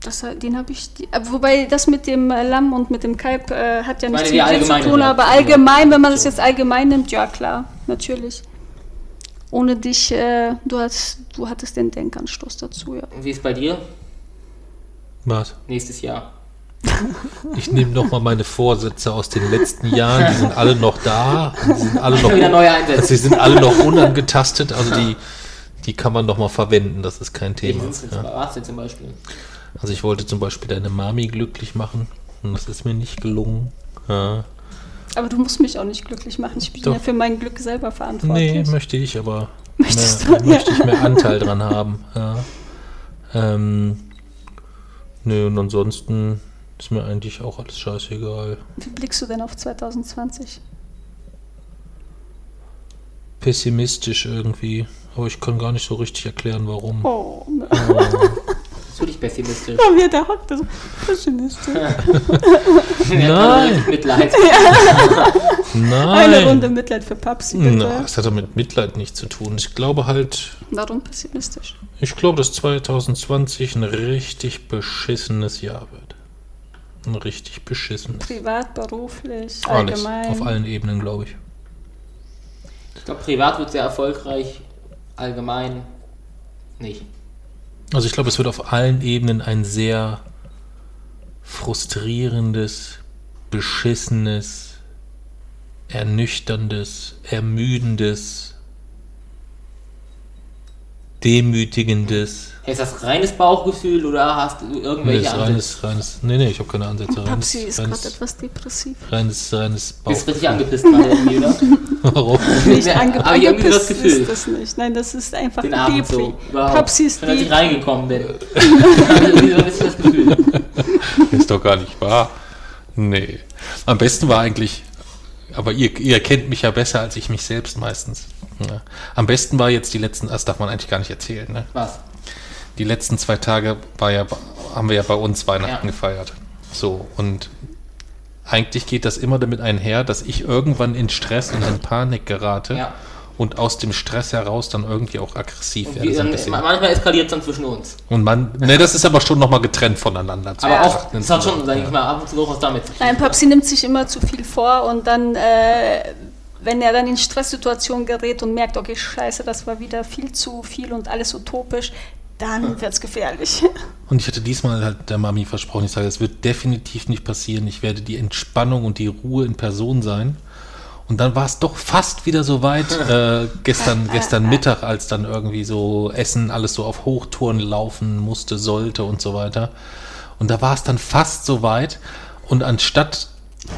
Das, den habe ich. Die, aber wobei das mit dem äh, Lamm und mit dem Kalb äh, hat ja nichts die mit dir zu tun, aber allgemein, wenn man das jetzt allgemein nimmt, ja klar, natürlich. Ohne dich, äh, du, hast, du hattest den Denkanstoß dazu, ja. Und wie ist bei dir? Was? Nächstes Jahr. Ich nehme nochmal meine Vorsätze aus den letzten Jahren. Die sind alle noch da. Die sind alle noch, sie sind alle noch unangetastet. Also die, die kann man nochmal verwenden. Das ist kein Thema. sind es Ja. zum Beispiel? Also ich wollte zum Beispiel deine Mami glücklich machen. Und das ist mir nicht gelungen. Ja. Aber du musst mich auch nicht glücklich machen. Ich bin Doch. ja für mein Glück selber Nee, verantwortlich. möchte ich, aber Möchtest mehr, du? möchte ich mehr Anteil dran haben. Ja. Ähm, nö, und ansonsten ist mir eigentlich auch alles scheißegal. Wie blickst du denn auf 2020? Pessimistisch irgendwie. Aber ich kann gar nicht so richtig erklären, warum. Oh, ne. Bist dich pessimistisch? Oh, der hockt das. Pessimistisch. Nein. Mitleid. Nein. Eine Runde Mitleid für Papsi, bitte. Na, das hat doch mit Mitleid nichts zu tun. Ich glaube halt, Warum pessimistisch? ich glaube, dass 2020 ein richtig beschissenes Jahr wird. Ein richtig beschissenes. Privat, beruflich, Alles. allgemein. Auf allen Ebenen, glaube ich. Ich glaube, privat wird sehr erfolgreich, allgemein nicht. Also ich glaube, es wird auf allen Ebenen ein sehr frustrierendes, beschissenes, ernüchterndes, ermüdendes, demütigendes. Ist das reines Bauchgefühl oder hast du Nee, irgendwelche ist Ansätze? reines, reines, nee, nee, ich habe keine Ansätze. Reines, Papsi ist gerade etwas depressiv. reines, reines Bist richtig Bauchgefühl. angepisst gerade irgendwie, oder? Warum? Nicht ange aber irgendwie das angepisst Gefühl. ist das nicht. Nein, das ist einfach Den Abend Depri. so. Überhaupt. Papsi ist als ich reingekommen bin. Das Gefühl. Ist doch gar nicht wahr. Nee. Am besten war eigentlich, aber ihr, ihr kennt mich ja besser als ich mich selbst meistens. Ja. Am besten war jetzt die letzten, das darf man eigentlich gar nicht erzählen, ne? Was? Die letzten zwei Tage war ja, haben wir ja bei uns Weihnachten Ja. gefeiert. So, und eigentlich geht das immer damit einher, dass ich irgendwann in Stress und in Panik gerate Ja. und aus dem Stress heraus dann irgendwie auch aggressiv Und werde. wie, So bisschen. manchmal eskaliert es dann zwischen uns. Und man, ne, das ist aber schon nochmal getrennt voneinander. Aber auch, das hat schon, sag ich mal, ab und zu auch was damit zu tun. Nein, Papsi nimmt sich immer zu viel vor und dann, äh, wenn er dann in Stresssituationen gerät und merkt, okay, scheiße, das war wieder viel zu viel und alles utopisch, dann wird es gefährlich. Und ich hatte diesmal halt der Mami versprochen, ich sage, es wird definitiv nicht passieren. Ich werde die Entspannung und die Ruhe in Person sein. Und dann war es doch fast wieder so weit, äh, gestern, gestern Mittag, als dann irgendwie so Essen alles so auf Hochtouren laufen musste, sollte und so weiter. Und da war es dann fast so weit. Und anstatt,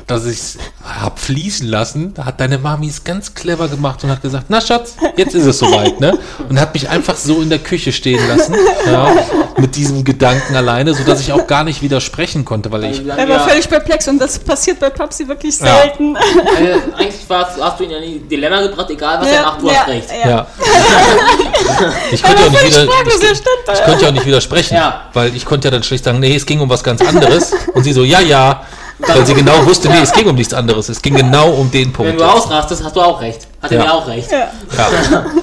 dass ich es hab fließen lassen, da hat deine Mami es ganz clever gemacht und hat gesagt, na Schatz, jetzt ist es soweit, ne? Und hat mich einfach so in der Küche stehen lassen, ja, mit diesem Gedanken alleine, so dass ich auch gar nicht widersprechen konnte, weil ich, Er war ja- völlig perplex und das passiert bei Papsi wirklich Ja. selten. Äh, eigentlich warst, hast du ihn ja in ein Dilemma gebracht, egal was er macht, du hast recht. Ja. ja. Ich konnte ja auch nicht wieder, er da. ich konnte ja auch nicht widersprechen, Ja. weil ich konnte ja dann schlicht sagen, nee, es ging um was ganz anderes. Und sie so, ja, ja, weil sie genau wusste, nee, es ging um nichts anderes. Es ging genau um den Punkt. Wenn du ausrastest, hast du auch recht. Hat er Ja. mir auch recht. Ja. Ja.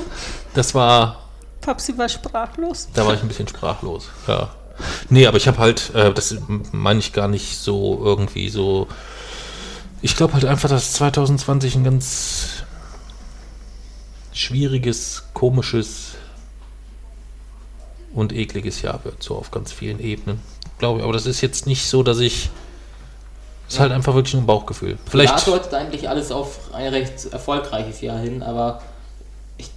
Das war, Papsi war sprachlos. da war ich ein bisschen sprachlos. Ja. Nee, aber ich habe halt, äh, das meine ich gar nicht so irgendwie so. Ich glaube halt einfach, dass 2020 ein ganz schwieriges, komisches und ekliges Jahr wird, so auf ganz vielen Ebenen. Glaube ich. Aber das ist jetzt nicht so, dass ich. Es ist halt einfach wirklich nur ein Bauchgefühl. Vielleicht. Da deutet eigentlich alles auf ein recht erfolgreiches Jahr hin, aber ich,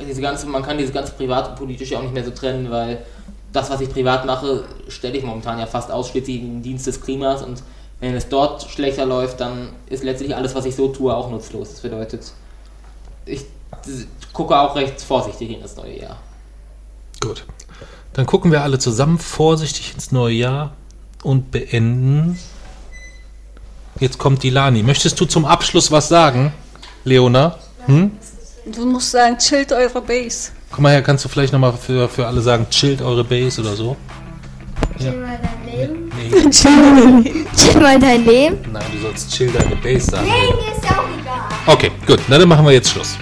diese ganze, man kann dieses ganze Privat und Politische auch nicht mehr so trennen, weil das, was ich privat mache, stelle ich momentan ja fast ausschließlich in den Dienst des Klimas und wenn es dort schlechter läuft, dann ist letztlich alles, was ich so tue, auch nutzlos. Das bedeutet, ich gucke auch recht vorsichtig in das neue Jahr. Gut. Dann gucken wir alle zusammen vorsichtig ins neue Jahr und beenden. Jetzt kommt die Lani. Möchtest du zum Abschluss was sagen, Leona? Hm? Du musst sagen, chillt eure Base. Komm mal her, kannst du vielleicht nochmal für, für alle sagen, chillt eure Base oder so? Ja. Chill mal dein Leben. Nee, Chill mal dein Leben. nein, du sollst chill deine Base sagen. Nee, mir ist ja auch egal. Okay, gut, na, dann machen wir jetzt Schluss.